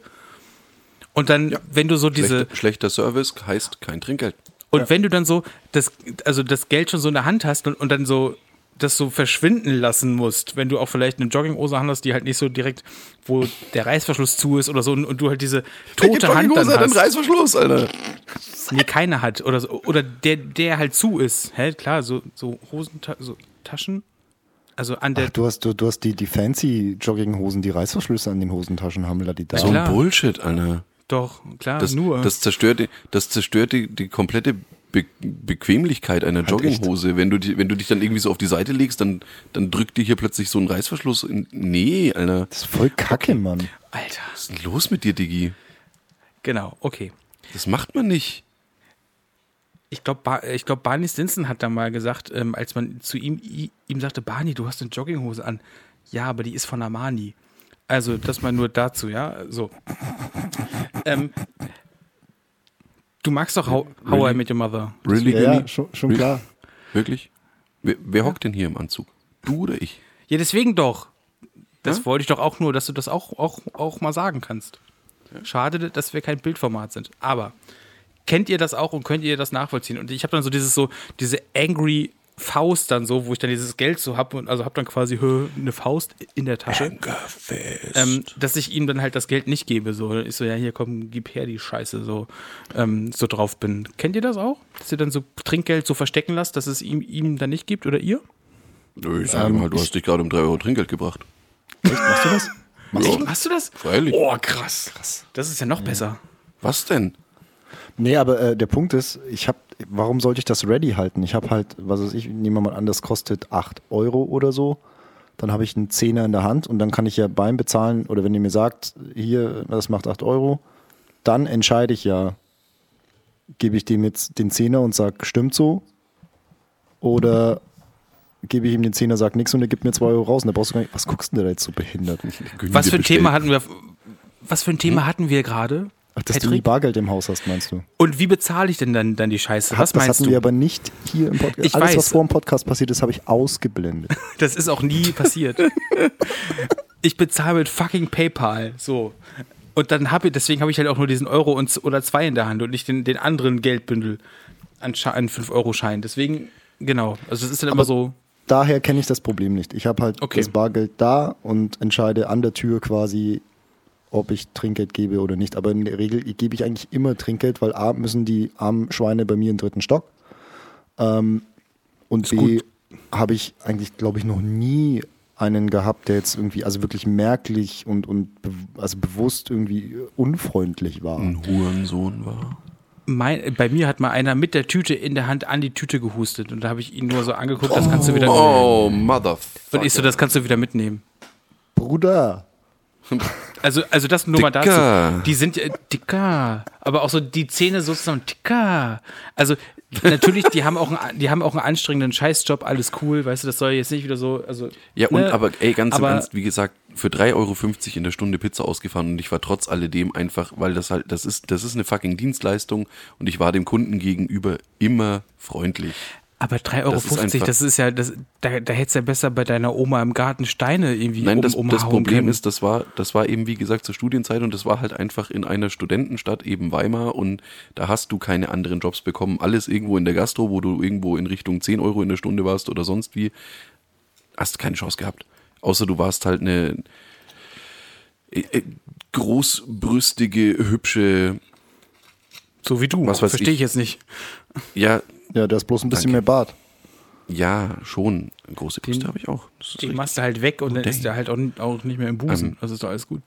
Und dann, wenn du so diese, Schlechter, schlechter Service heißt kein Trinkgeld. und wenn du dann so das, also das Geld schon so in der Hand hast und, und dann so das so verschwinden lassen musst, wenn du auch vielleicht eine Jogginghose hast, die halt nicht so direkt, wo der Reißverschluss zu ist oder so und, und du halt diese tote Hand dann hat einen hast. Reißverschluss, Alter. Nee, keine hat. Oder, so, oder der, der halt zu ist. Hä, klar, so, so Hosentaschen, so Taschen. Also an der. Ach, du hast, du, du hast die, die fancy Jogginghosen, die Reißverschlüsse an den Hosentaschen haben, die da. So ein Bullshit, Alter. doch, klar, Das, nur. das zerstört, die, das zerstört die, die komplette Be Bequemlichkeit einer Jogginghose. Wenn du, die, wenn du dich dann irgendwie so auf die Seite legst, dann, dann drückt dir hier plötzlich so ein Reißverschluss. In, nee, Alter. Das ist voll kacke, Mann. Alter. Was ist denn los mit dir, Diggi? Genau, okay. Das macht man nicht. Ich glaube, ba ich glaub, Barney Stinson hat da mal gesagt, ähm, als man zu ihm, ihm sagte, Barney, du hast eine Jogginghose an. Ja, aber die ist von Armani. Also, das mal nur dazu, ja. So. Ähm, du magst doch How, How I Really? Met Your Mother. Really, Ja, really? ja schon, schon Really? klar. Wirklich? Wer, wer hockt denn hier im Anzug? Du oder ich? Ja, deswegen doch. Das Ja? wollte ich doch auch nur, dass du das auch, auch, auch mal sagen kannst. Schade, dass wir kein Bildformat sind. Aber kennt ihr das auch und könnt ihr das nachvollziehen? Und ich habe dann so dieses so, diese angry Faust dann so, wo ich dann dieses Geld so habe und also habe dann quasi eine Faust in der Tasche. Ähm, dass ich ihm dann halt das Geld nicht gebe. So, ich so, ja, hier komm, gib her die Scheiße, so, ähm, so drauf bin. Kennt ihr das auch? Dass ihr dann so Trinkgeld so verstecken lasst, dass es ihm, ihm dann nicht gibt oder ihr? Nö, ich sag mal, du hast dich gerade um 3 Euro Trinkgeld gebracht. Echt, machst du das? Machst du das? Freilich. Oh, krass. krass. Das ist ja noch besser. Was denn? Nee, aber äh, der Punkt ist, ich habe, warum sollte ich das ready halten? Ich habe halt, was weiß ich, nehmen wir mal an, das kostet 8 Euro oder so. Dann habe ich einen Zehner in der Hand und dann kann ich ja beim Bezahlen, oder wenn ihr mir sagt, hier, das macht 8 Euro, dann entscheide ich ja, gebe ich dem jetzt den Zehner und sage, stimmt so? Oder gebe ich ihm den Zehner, sag nichts und er gibt mir 2 Euro raus und da brauchst du gar nicht, was guckst du denn da jetzt so behindert? Was für ein Thema hat hatten wir? Was für ein Thema hatten wir gerade? Ach, dass du nie Patrick? Bargeld im Haus hast, meinst du? Und wie bezahle ich denn dann, dann die Scheiße? Was das meinst hatten du? wir aber nicht hier im Podcast. Ich Alles, weiß. was vor dem Podcast passiert ist, habe ich ausgeblendet. Das ist auch nie passiert. ich bezahle mit fucking PayPal. So. Und dann habe ich, deswegen habe ich halt auch nur diesen Euro und, oder zwei in der Hand und nicht den, den anderen Geldbündel an, an 5-Euro-Schein. Deswegen, genau. Also es ist dann immer so. Daher kenne ich das Problem nicht. Ich habe halt Okay. das Bargeld da und entscheide an der Tür quasi, ob ich Trinkgeld gebe oder nicht. Aber in der Regel gebe ich eigentlich immer Trinkgeld, weil A müssen die armen Schweine bei mir im dritten Stock. Ähm, und B habe ich eigentlich, glaube ich, noch nie einen gehabt, der jetzt irgendwie, also wirklich merklich und, und be also bewusst irgendwie unfreundlich war. ein Hurensohn war. Mein, bei mir hat mal einer mit der Tüte in der Hand an die Tüte gehustet und da habe ich ihn nur so angeguckt, das kannst du wieder Oh, motherfucker. Und ich so, das kannst du wieder mitnehmen. Bruder, Also, also das nur mal Dicker. dazu. Die sind ja dicker, aber auch so die Zähne so zusammen dicker. Also natürlich, die haben auch einen, die haben auch einen anstrengenden Scheißjob, alles cool, weißt du, das soll jetzt nicht wieder so, also Ja, und ne? aber ey, ganz im Aber- Ernst, wie gesagt, für 3,50 Euro in der Stunde Pizza ausgefahren und ich war trotz alledem einfach, weil das halt, das ist, das ist eine fucking Dienstleistung und ich war dem Kunden gegenüber immer freundlich. Aber 3,50 Euro, das ist einfach- das ist ja, das, da, da hättest du ja besser bei deiner Oma im Garten Steine irgendwie Nein, um, das, das Problem können. ist, das war, das war eben, wie gesagt, zur Studienzeit und das war halt einfach in einer Studentenstadt, eben Weimar und da hast du keine anderen Jobs bekommen. Alles irgendwo in der Gastro, wo du irgendwo in Richtung 10 Euro in der Stunde warst oder sonst wie, hast keine Chance gehabt. Außer du warst halt eine äh, äh, großbrüstige, hübsche, so wie du, Was verstehe ich. jetzt nicht. ja, ja, da ist bloß ein bisschen Danke. mehr Bart. ja, schon. Große Brüste habe ich auch. Das richtig. machst du halt weg und dann Dang. ist der halt auch, auch nicht mehr im Busen. Ähm, Also ist doch alles gut.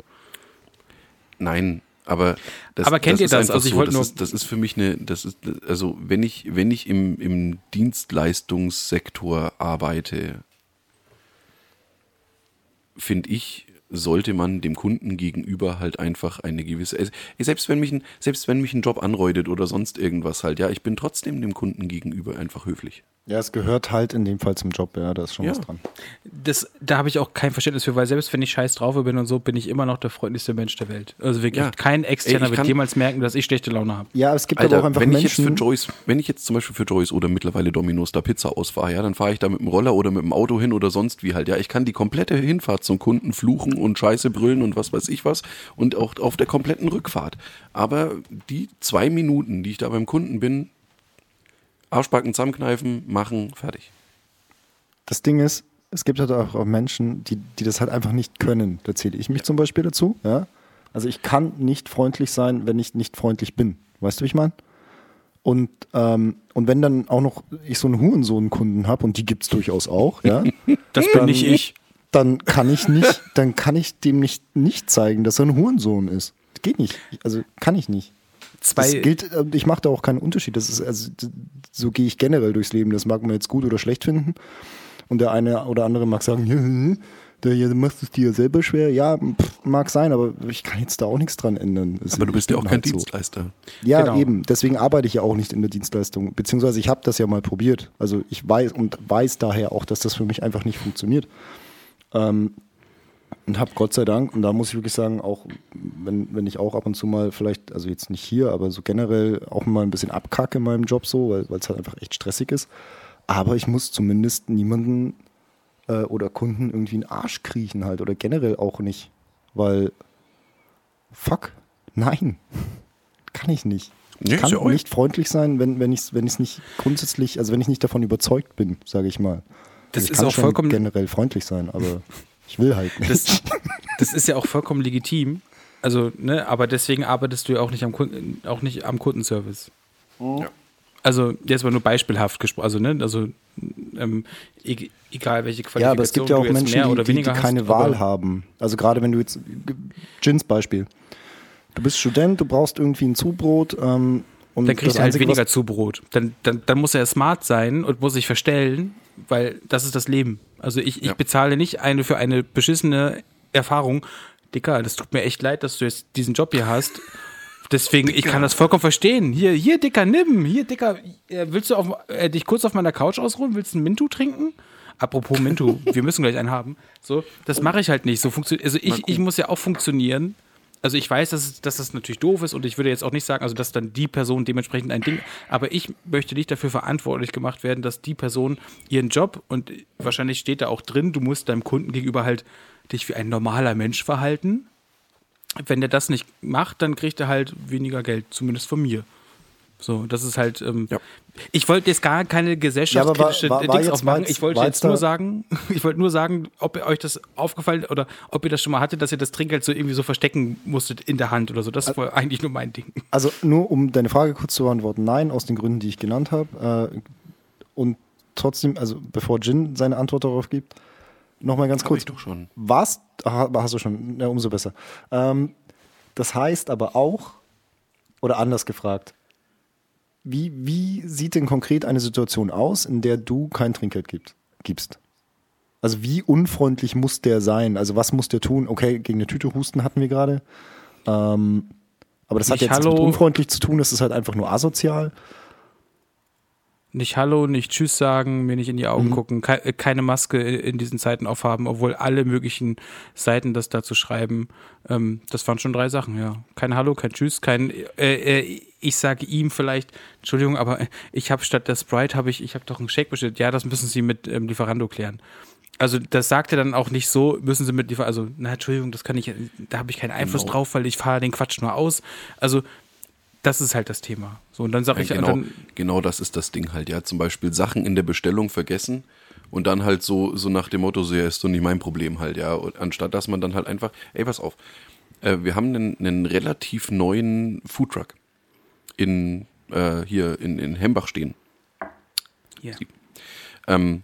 Nein, aber das, Aber kennt ihr ist das? einfach Also ich so. wollte das, ist, das ist für mich eine, das ist, also wenn ich, wenn ich im, im Dienstleistungssektor arbeite, finde ich, sollte man dem Kunden gegenüber halt einfach eine gewisse, also, selbst wenn mich ein, selbst wenn mich ein Job anreutet oder sonst irgendwas halt, ja, ich bin trotzdem dem Kunden gegenüber einfach höflich. Ja, es gehört halt in dem Fall zum Job, ja, da ist schon Ja. was dran. Das, da habe ich auch kein Verständnis für, weil selbst wenn ich scheiß drauf bin und so, bin ich immer noch der freundlichste Mensch der Welt. Also wirklich, Ja. kein Externer Ey, wird jemals merken, dass ich schlechte Laune habe. Ja, es gibt Alter, aber auch einfach wenn ich jetzt Menschen. für Joyce, wenn ich jetzt zum Beispiel für Joyce oder mittlerweile Domino's da Pizza ausfahre, ja, dann fahre ich da mit dem Roller oder mit dem Auto hin oder sonst wie halt. Ja, ich kann die komplette Hinfahrt zum Kunden fluchen und Scheiße brüllen und was weiß ich was und auch auf der kompletten Rückfahrt. Aber die zwei Minuten, die ich da beim Kunden bin, Arschbacken zusammenkneifen, machen, fertig. das Ding ist, es gibt halt auch Menschen, die, die das halt einfach nicht können. Da zähle ich mich zum Beispiel dazu. Ja? Also ich kann nicht freundlich sein, wenn ich nicht freundlich bin. Weißt du, wie ich meine? Und, ähm, und wenn dann auch noch ich so einen Hurensohn-Kunden habe, und die gibt es durchaus auch, ja, Das bin nicht ich. dann kann ich nicht, dann kann ich dem nicht, nicht zeigen, dass er ein Hurensohn ist. Geht nicht. Also kann ich nicht. Das Zwei, gilt, äh, ich mache da auch keinen Unterschied. Das ist, also, so gehe ich generell durchs Leben. Das mag man jetzt gut oder schlecht finden. Und der eine oder andere mag sagen, ja, hm, der hier machst es dir ja selber schwer. Ja, pff, mag sein, aber ich kann jetzt da auch nichts dran ändern. Das Aber du bist ja auch kein halt so. Dienstleister. Ja, Genau. eben. Deswegen arbeite ich ja auch nicht in der Dienstleistung. Beziehungsweise ich habe das ja mal probiert. Also ich weiß und weiß daher auch, dass das für mich einfach nicht funktioniert. Ähm, Und habe Gott sei Dank, und da muss ich wirklich sagen, auch wenn, wenn ich auch ab und zu mal vielleicht, also jetzt nicht hier, aber so generell auch mal ein bisschen abkacke in meinem Job so, weil es halt einfach echt stressig ist. Aber ich muss zumindest niemanden äh, oder Kunden irgendwie einen Arsch kriechen halt oder generell auch nicht. Weil, fuck, nein, kann ich nicht. Ich Nee, kann nicht freundlich sein, wenn, wenn ich es wenn ich's nicht grundsätzlich, also wenn ich nicht davon überzeugt bin, sage ich mal. Das ich ist kann auch schon vollkommen- generell freundlich sein, aber ich will halt nicht. Das, das ist ja auch vollkommen legitim. Also, ne, aber deswegen arbeitest du ja auch nicht am Kunden, auch nicht am Kundenservice. Ja. Also, jetzt mal nur beispielhaft gesprochen, also, ne, also, ähm, e egal welche Qualifikation Ja, aber es gibt ja auch du jetzt Menschen, mehr oder die, die, die weniger keine hast, Wahl haben. Also gerade wenn du jetzt, Gins Beispiel. Du bist Student, du brauchst irgendwie ein Zubrot. Ähm, und Dann kriegt das er halt Einzige, weniger Zubrot. Dann, dann, dann muss er smart sein und muss sich verstellen, weil das ist das Leben. Also ich, ich Ja. bezahle nicht eine für eine beschissene Erfahrung. Dicker, das tut mir echt leid, dass du jetzt diesen Job hier hast. Deswegen, ich kann das vollkommen verstehen. Hier, hier, Dicker, nimm. Hier, Dicker, äh, willst du auf, äh, dich kurz auf meiner Couch ausruhen? Willst du einen Mintu trinken? Apropos Mintu, wir müssen gleich einen haben. So, das mache ich halt nicht. So funktioniert. Also ich, ich muss ja auch funktionieren. Also ich weiß, dass, dass das natürlich doof ist und ich würde jetzt auch nicht sagen, also dass dann die Person dementsprechend ein Ding, aber ich möchte nicht dafür verantwortlich gemacht werden, dass die Person ihren Job und wahrscheinlich steht da auch drin, du musst deinem Kunden gegenüber halt dich wie ein normaler Mensch verhalten. Wenn der das nicht macht, dann kriegt er halt weniger Geld, zumindest von mir. So, das ist halt. Ähm, Ja. Ich wollte jetzt gar keine gesellschaftskritische Ja, war- war- war Dings aufmachen. Ich wollte jetzt- nur sagen, ich wollte nur sagen, ob euch das aufgefallen oder ob ihr das schon mal hattet, dass ihr das Trinkgeld so irgendwie so verstecken musstet in der Hand oder so. Das war eigentlich nur mein Ding. Also nur um deine Frage kurz zu beantworten, nein, aus den Gründen, die ich genannt habe. Äh, und trotzdem, also bevor Jin seine Antwort darauf gibt, nochmal ganz Hab kurz. ich doch schon. Was? Hast du schon, ja, umso besser. Ähm, das heißt aber auch, oder anders gefragt, wie, wie sieht denn konkret eine Situation aus, in der du kein Trinkgeld gibst? Also wie unfreundlich muss der sein? Also was muss der tun? Okay, gegen eine Tüte husten hatten wir gerade. Ähm, aber das hat Nicht jetzt nichts mit Hallo. unfreundlich zu tun, das ist halt einfach nur asozial. Nicht Hallo, nicht Tschüss sagen, mir nicht in die Mhm. Augen gucken, kei- äh, keine Maske in diesen Zeiten aufhaben, obwohl alle möglichen Seiten das dazu schreiben. Ähm, das waren schon drei Sachen, ja. Kein Hallo, kein Tschüss, kein. Äh, äh, ich sage ihm vielleicht, Entschuldigung, aber ich habe statt der Sprite habe ich, ich habe doch einen Shake bestellt. Ja, das müssen Sie mit ähm, Lieferando klären. Also das sagt er dann auch nicht so, müssen Sie mit Lieferando, also na Entschuldigung, das kann ich, da habe ich keinen Einfluss Genau. drauf, weil ich fahre den Quatsch nur aus. Also das ist halt das Thema. So und dann sage Ja, ich, genau, dann, genau das ist das Ding halt, ja. Zum Beispiel Sachen in der Bestellung vergessen und dann halt so, so nach dem Motto, so ja, ist doch nicht mein Problem halt, ja. Und anstatt dass man dann halt einfach, ey, pass auf, äh, wir haben einen, einen relativ neuen Foodtruck in, äh, hier in, in Hembach stehen. ja. Ähm,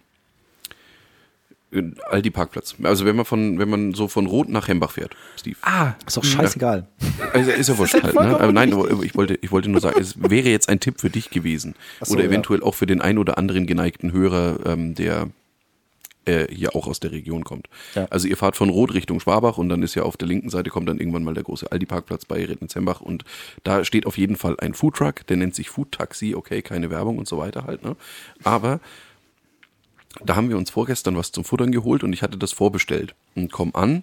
in Aldi Parkplatz. Also wenn man von, wenn man so von Rot nach Hembach fährt, Steve. Ah, Ist doch scheißegal. Also ist ja wurscht halt, ne? Aber nein, ich wollte, ich wollte nur sagen, es wäre jetzt ein Tipp für dich gewesen. So, oder ja. eventuell auch für den ein oder anderen geneigten Hörer, ähm, der äh, hier auch aus der Region kommt. Ja. Also ihr fahrt von Rot Richtung Schwabach und dann ist ja auf der linken Seite kommt dann irgendwann mal der große Aldi-Parkplatz bei Rednitzembach und da steht auf jeden Fall ein Foodtruck, der nennt sich Food Taxi, okay, keine Werbung und so weiter halt, ne? Aber da haben wir uns vorgestern was zum Futtern geholt und ich hatte das vorbestellt und komm an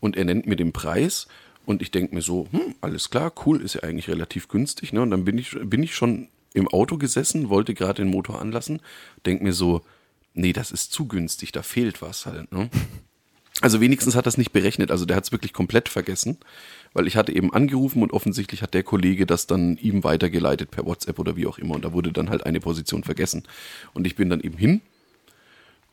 und er nennt mir den Preis und ich denke mir so, hm, alles klar, cool, ist ja eigentlich relativ günstig, ne? Und dann bin ich, bin ich schon im Auto gesessen, wollte gerade den Motor anlassen, denk mir so, nee, das ist zu günstig, da fehlt was halt, ne? Also wenigstens hat das nicht berechnet, also der hat es wirklich komplett vergessen, weil ich hatte eben angerufen und offensichtlich hat der Kollege das dann ihm weitergeleitet per WhatsApp oder wie auch immer und da wurde dann halt eine Position vergessen. Und ich bin dann eben hin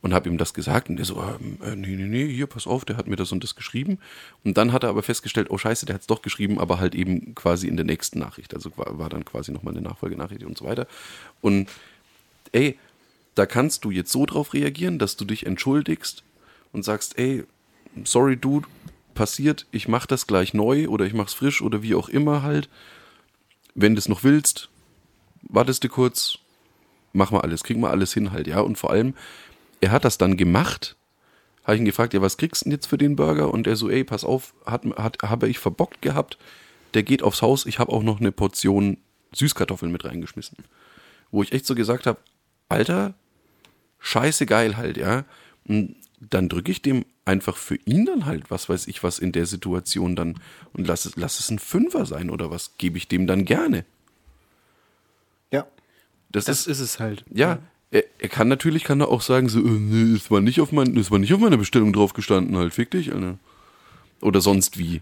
und habe ihm das gesagt und der so, ähm, äh, nee, nee, nee, hier, pass auf, der hat mir das und das geschrieben. Und dann hat er aber festgestellt, oh scheiße, der hat es doch geschrieben, aber halt eben quasi in der nächsten Nachricht. Also war, war dann quasi nochmal eine Nachfolgenachricht und so weiter. Und ey, da kannst du jetzt so drauf reagieren, dass du dich entschuldigst und sagst, ey, sorry, Dude, passiert, ich mach das gleich neu oder ich mach's frisch oder wie auch immer halt. Wenn du es noch willst, wartest du kurz, mach mal alles, krieg mal alles hin halt, ja. Und vor allem, er hat das dann gemacht. Habe ich ihn gefragt, ja, was kriegst du denn jetzt für den Burger? Und er so, ey, pass auf, hat, hat, habe ich verbockt gehabt. Der geht aufs Haus, ich habe auch noch eine Portion Süßkartoffeln mit reingeschmissen. Wo ich echt so gesagt habe, Alter, scheiße geil halt, ja. Und dann drücke ich dem einfach für ihn dann halt, was weiß ich, was in der Situation dann und lass es, lass es ein Fünfer sein oder was gebe ich dem dann gerne. Ja. Das, Das ist, ist es halt. ja, er, er kann natürlich, kann er auch sagen, so, äh, nee, es war nicht auf mein, es war nicht auf meiner Bestellung drauf gestanden, halt, fick dich, Alter. Oder sonst wie.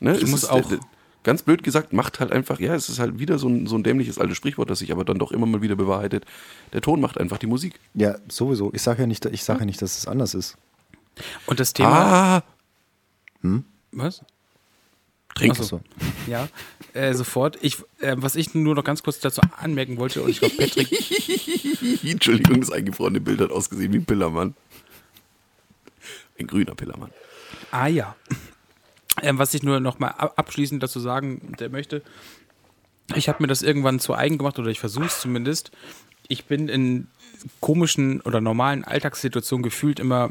Ne? Ich es muss ist, auch- äh, ganz blöd gesagt, macht halt einfach, ja, es ist halt wieder so ein, so ein dämliches altes Sprichwort, das sich aber dann doch immer mal wieder bewahrheitet. Der Ton macht einfach die Musik. Ja, sowieso. Ich sage ja nicht, ich sage ja nicht, dass es anders ist. Und das Thema. Ah, Was? trink. So. Ja, äh, sofort. Ich, äh, was ich nur noch ganz kurz dazu anmerken wollte, und ich glaube, Patrick, Entschuldigung, das eingefrorene Bild hat ausgesehen wie ein Pillermann. Ein grüner Pillermann. ah ja. Ähm, was ich nur noch mal ab- abschließend dazu sagen der möchte, ich habe mir das irgendwann zu eigen gemacht, oder ich versuche es zumindest. Ich bin in komischen oder normalen Alltagssituationen gefühlt immer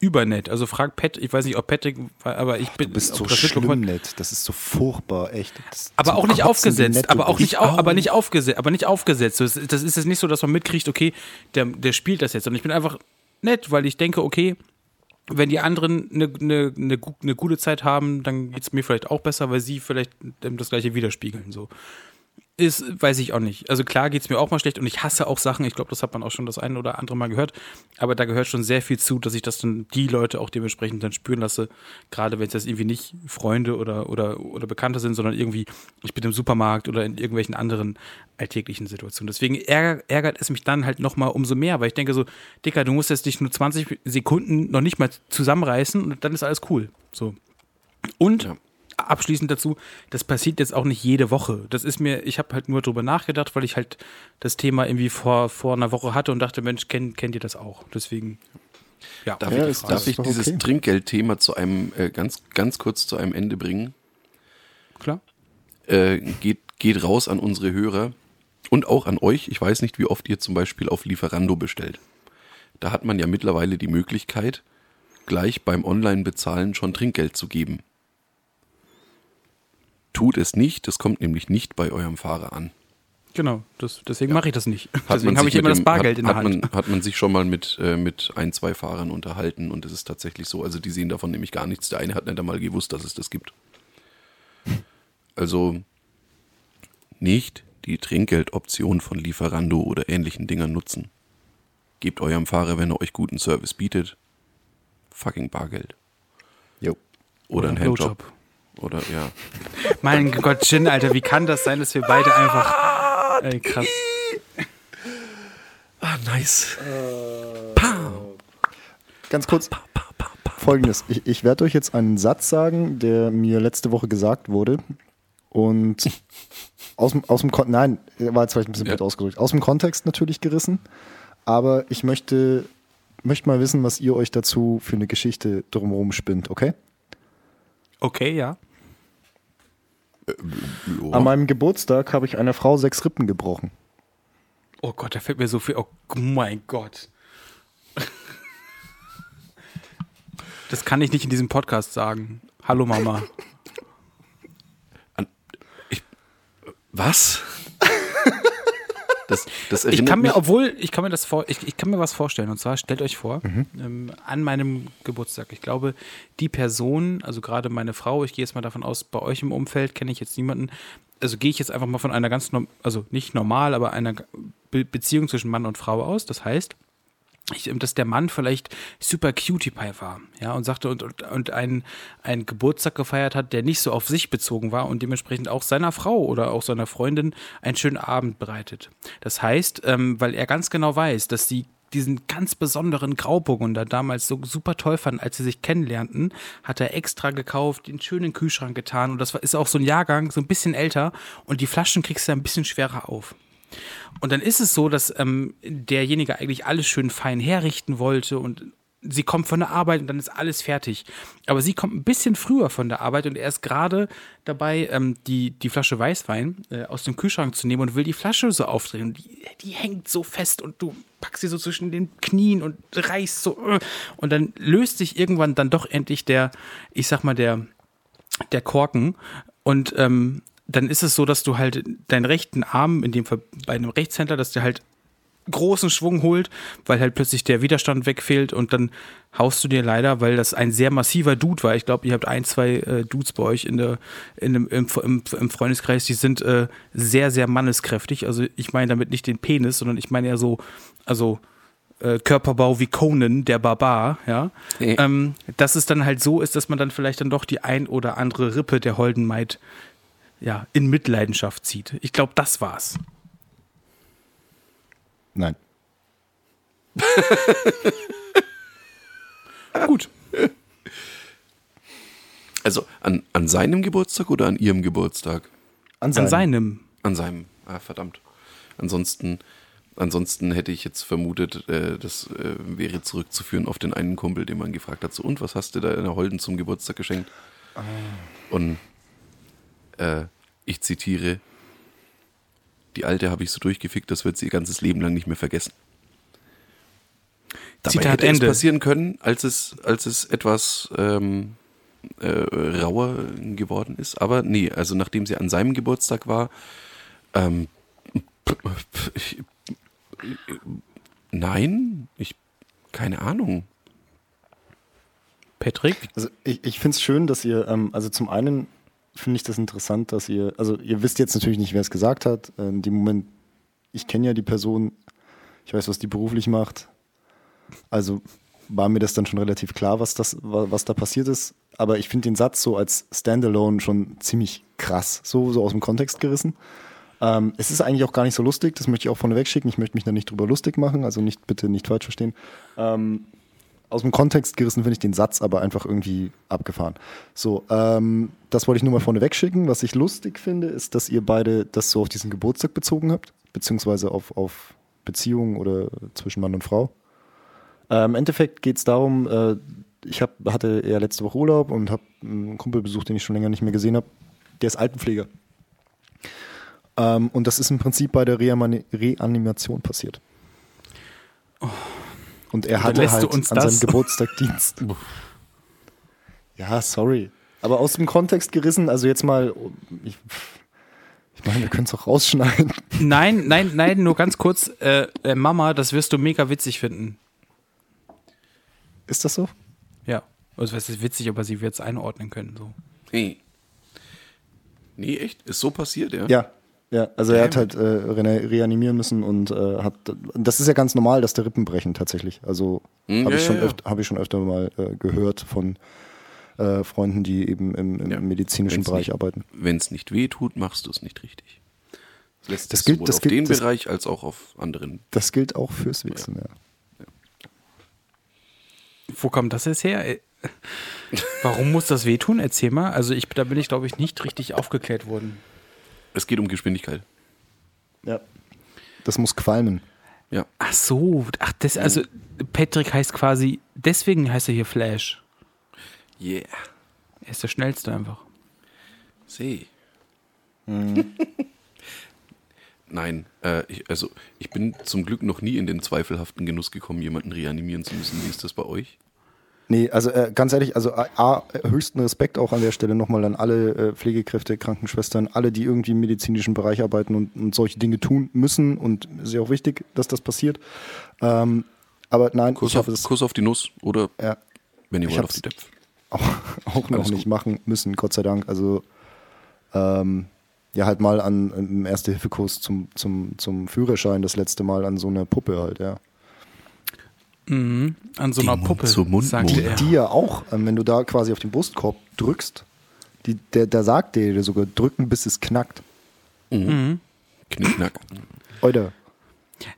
übernett. Also frag Pat, ich weiß nicht, ob Patrick, aber ich bin. Du bist so schlimm mitbekommen- nett. Das ist so furchtbar, echt. Aber auch nicht aufgesetzt, aber auch nicht, au aber nicht aufgesetzt, aber nicht aufgesetzt. Das, das ist jetzt nicht so, dass man mitkriegt, okay, der, der spielt das jetzt. Und ich bin einfach nett, weil ich denke, okay, wenn die anderen eine, eine, eine, gu- eine gute Zeit haben, dann geht es mir vielleicht auch besser, weil sie vielleicht ähm, das gleiche widerspiegeln. So. Ist, weiß ich auch nicht. Also klar geht es mir auch mal schlecht und ich hasse auch Sachen, ich glaube, das hat man auch schon das eine oder andere Mal gehört, aber da gehört schon sehr viel zu, dass ich das dann die Leute auch dementsprechend dann spüren lasse, gerade wenn es jetzt irgendwie nicht Freunde oder, oder, oder Bekannte sind, sondern irgendwie, ich bin im Supermarkt oder in irgendwelchen anderen alltäglichen Situationen. Deswegen ärger, ärgert es mich dann halt nochmal umso mehr, weil ich denke so, Dicker, du musst jetzt dich nur 20 Sekunden noch nicht mal zusammenreißen und dann ist alles cool. So. Und Ja. Abschließend dazu, das passiert jetzt auch nicht jede Woche. Das ist mir, ich habe halt nur drüber nachgedacht, weil ich halt das Thema irgendwie vor, vor einer Woche hatte und dachte, Mensch, kennt, kennt ihr das auch? Deswegen, ja. Darf Ja, ich, ist- darf ich dieses okay. Trinkgeldthema zu einem äh, ganz, ganz kurz zu einem Ende bringen? Klar. Äh, geht, geht raus an unsere Hörer und auch an euch. Ich weiß nicht, wie oft ihr zum Beispiel auf Lieferando bestellt. Da hat man ja mittlerweile die Möglichkeit, gleich beim Online-Bezahlen schon Trinkgeld zu geben. Tut es nicht, das kommt nämlich nicht bei eurem Fahrer an. Genau, das, deswegen mache ich das nicht. Hat deswegen man habe sich ich immer mit das dem- Bargeld hat, in der hat Hand. Man, hat man sich schon mal mit, äh, mit ein, zwei Fahrern unterhalten und es ist tatsächlich so. Also die sehen davon nämlich gar nichts. Der eine hat nicht einmal gewusst, dass es das gibt. Also nicht die Trinkgeldoption von Lieferando oder ähnlichen Dingern nutzen. Gebt eurem Fahrer, wenn er euch guten Service bietet, fucking Bargeld. Jo. Oder, ein Blowjob. Handjob. Oder ja. Mein Gott, Jin, Alter, wie kann das sein, dass wir beide einfach. Ey, krass. Ah, nice. Ganz kurz. Folgendes. Ich, ich werde euch jetzt einen Satz sagen, der mir letzte Woche gesagt wurde. Und aus dem, aus dem Kon nein, war jetzt vielleicht ein bisschen Ja. blöd ausgedrückt. Aus dem Kontext natürlich gerissen. Aber ich möchte, möchte mal wissen, was ihr euch dazu für eine Geschichte drumherum spinnt, okay? Okay, ja. Ja. An meinem Geburtstag habe ich einer Frau sechs Rippen gebrochen. Oh Gott, da fällt mir so viel. Oh mein Gott. Das kann ich nicht in diesem Podcast sagen. Hallo Mama. Was? Das, das Ich kann mir, obwohl, ich kann mir das vor, ich, ich kann mir was vorstellen. Und zwar stellt euch vor, ähm, an meinem Geburtstag. Ich glaube, die Person, also gerade meine Frau, ich gehe jetzt mal davon aus, bei euch im Umfeld kenne ich jetzt niemanden. Also gehe ich jetzt einfach mal von einer ganz, also nicht normal, aber einer Be Beziehung zwischen Mann und Frau aus. Das heißt, ich, dass der Mann vielleicht super Cutie Pie war, ja, und sagte und, und, und einen, einen Geburtstag gefeiert hat, der nicht so auf sich bezogen war und dementsprechend auch seiner Frau oder auch seiner Freundin einen schönen Abend bereitet. Das heißt, ähm, weil er ganz genau weiß, dass sie diesen ganz besonderen Grauburgunder damals so super toll fanden, als sie sich kennenlernten, hat er extra gekauft, den schönen Kühlschrank getan und das ist auch so ein Jahrgang, so ein bisschen älter und die Flaschen kriegst du ein bisschen schwerer auf. Und dann ist es so, dass ähm, derjenige eigentlich alles schön fein herrichten wollte und sie kommt von der Arbeit und dann ist alles fertig. Aber sie kommt ein bisschen früher von der Arbeit und er ist gerade dabei, ähm, die, die Flasche Weißwein äh, aus dem Kühlschrank zu nehmen und will die Flasche so aufdrehen. Die, die hängt so fest und du packst sie so zwischen den Knien und reißt so. äh. Und dann löst sich irgendwann dann doch endlich der, ich sag mal, der, der Korken und ähm, dann ist es so, dass du halt deinen rechten Arm, in dem Fall bei einem Rechtshändler, dass der halt großen Schwung holt, weil halt plötzlich der Widerstand wegfehlt und dann haust du dir leider, weil das ein sehr massiver Dude war. Ich glaube, ihr habt ein, zwei äh, Dudes bei euch in der, in dem, im, im, im Freundeskreis, die sind äh, sehr, sehr manneskräftig. Also ich meine damit nicht den Penis, sondern ich meine eher so, also äh, Körperbau wie Conan, der Barbar, ja. Nee. Ähm, dass es dann halt so ist, dass man dann vielleicht dann doch die ein oder andere Rippe der Holden Maid ja, in Mitleidenschaft zieht. Ich glaube, das war's. Nein. Gut. Also an, an seinem Geburtstag oder an ihrem Geburtstag? An, An seinem. An seinem. Ah, verdammt. Ansonsten, ansonsten hätte ich jetzt vermutet, äh, das äh, wäre zurückzuführen auf den einen Kumpel, den man gefragt hat, so, und was hast du da in der Holden zum Geburtstag geschenkt? Und äh, ich zitiere, die Alte habe ich so durchgefickt, das wird sie ihr ganzes Leben lang nicht mehr vergessen. Dabei Zitat hätte Ende. es passieren können, als es, als es etwas ähm, äh, rauer geworden ist. Aber nee, also nachdem sie an seinem Geburtstag war, ähm, ich, nein, ich, keine Ahnung. Patrick? Also ich, ich finde es schön, dass ihr, ähm, also zum einen finde ich das interessant, dass ihr, also ihr wisst jetzt natürlich nicht, wer es gesagt hat. In dem Moment, ich kenne ja die Person, ich weiß, was die beruflich macht. Also war mir das dann schon relativ klar, was, das, wa- was da passiert ist. Aber ich finde den Satz so als Standalone schon ziemlich krass, so, so aus dem Kontext gerissen. Ähm, es ist eigentlich auch gar nicht so lustig, das möchte ich auch vorneweg schicken. Ich möchte mich da nicht drüber lustig machen, also nicht bitte nicht falsch verstehen. Ähm, aus dem Kontext gerissen finde ich den Satz aber einfach irgendwie abgefahren. So, ähm, das wollte ich nur mal vorneweg schicken. Was ich lustig finde, ist, dass ihr beide das so auf diesen Geburtstag bezogen habt, beziehungsweise auf, auf Beziehungen oder zwischen Mann und Frau. Äh, Im Endeffekt geht es darum, äh, ich hab, hatte eher letzte Woche Urlaub und habe einen Kumpel besucht, den ich schon länger nicht mehr gesehen habe. Der ist Altenpfleger. Ähm, und das ist im Prinzip bei der Reanimation passiert. Und er hatte halt uns an das? seinem Geburtstag Dienst. ja, sorry. Aber aus dem Kontext gerissen, also jetzt mal, ich, ich meine, wir können es auch rausschneiden. Nein, nein, nein, nur ganz kurz. Äh, äh, Mama, das wirst du mega witzig finden. Ist das so? Ja. Also, es ist witzig, aber sie wird es einordnen können. So. Nee. Nee, echt? Ist so passiert, ja? Ja. Ja, also er hat halt äh, re reanimieren müssen und äh, hat, das ist ja ganz normal, dass der Rippen brechen tatsächlich. Also Hm, habe ja, ich, schon ja, öfter- hab ich schon öfter mal äh, gehört von äh, Freunden, die eben im, im Ja. medizinischen Wenn's Bereich nicht- arbeiten. Wenn es nicht weh tut, machst du es nicht richtig. Das lässt Das gilt- sowohl das auf gilt- den das- Bereich als auch auf anderen. Das gilt auch fürs Wichsen, ja. Wo kommt das jetzt her? Äh, Warum muss das wehtun? Erzähl mal. Also, ich, da bin ich, glaube ich, nicht richtig aufgeklärt worden. Es geht um Geschwindigkeit. ja. Das muss qualmen. Ja. Ach so, ach, das, also, Patrick heißt quasi, deswegen heißt er hier Flash. Yeah. Er ist der Schnellste einfach. See. Mhm. Nein, äh, ich, also ich bin zum Glück noch nie in den zweifelhaften Genuss gekommen, jemanden reanimieren zu müssen. Wie ist das bei euch? Nee, also äh, ganz ehrlich, also A, A, höchsten Respekt auch an der Stelle nochmal an alle äh, Pflegekräfte, Krankenschwestern, alle, die irgendwie im medizinischen Bereich arbeiten und, und solche Dinge tun müssen. Und ist ja auch wichtig, dass das passiert. Ähm, aber nein, Kuss ich auf, es Kuss auf die Nuss oder ja, wenn ihr wollt auf die Depf. auch, auch noch nicht machen müssen, Gott sei Dank. Also ähm, ja, halt mal an im Erste-Hilfe-Kurs zum, zum, zum Führerschein das letzte Mal an so einer Puppe halt, ja. Mhm. An so Die einer Mund Puppe, zu Mund sagte Mund. er. Die ja auch, ähm, wenn du da quasi auf den Brustkorb drückst, die, der, der sagt dir sogar, drücken bis es knackt. Knickknack. Oder?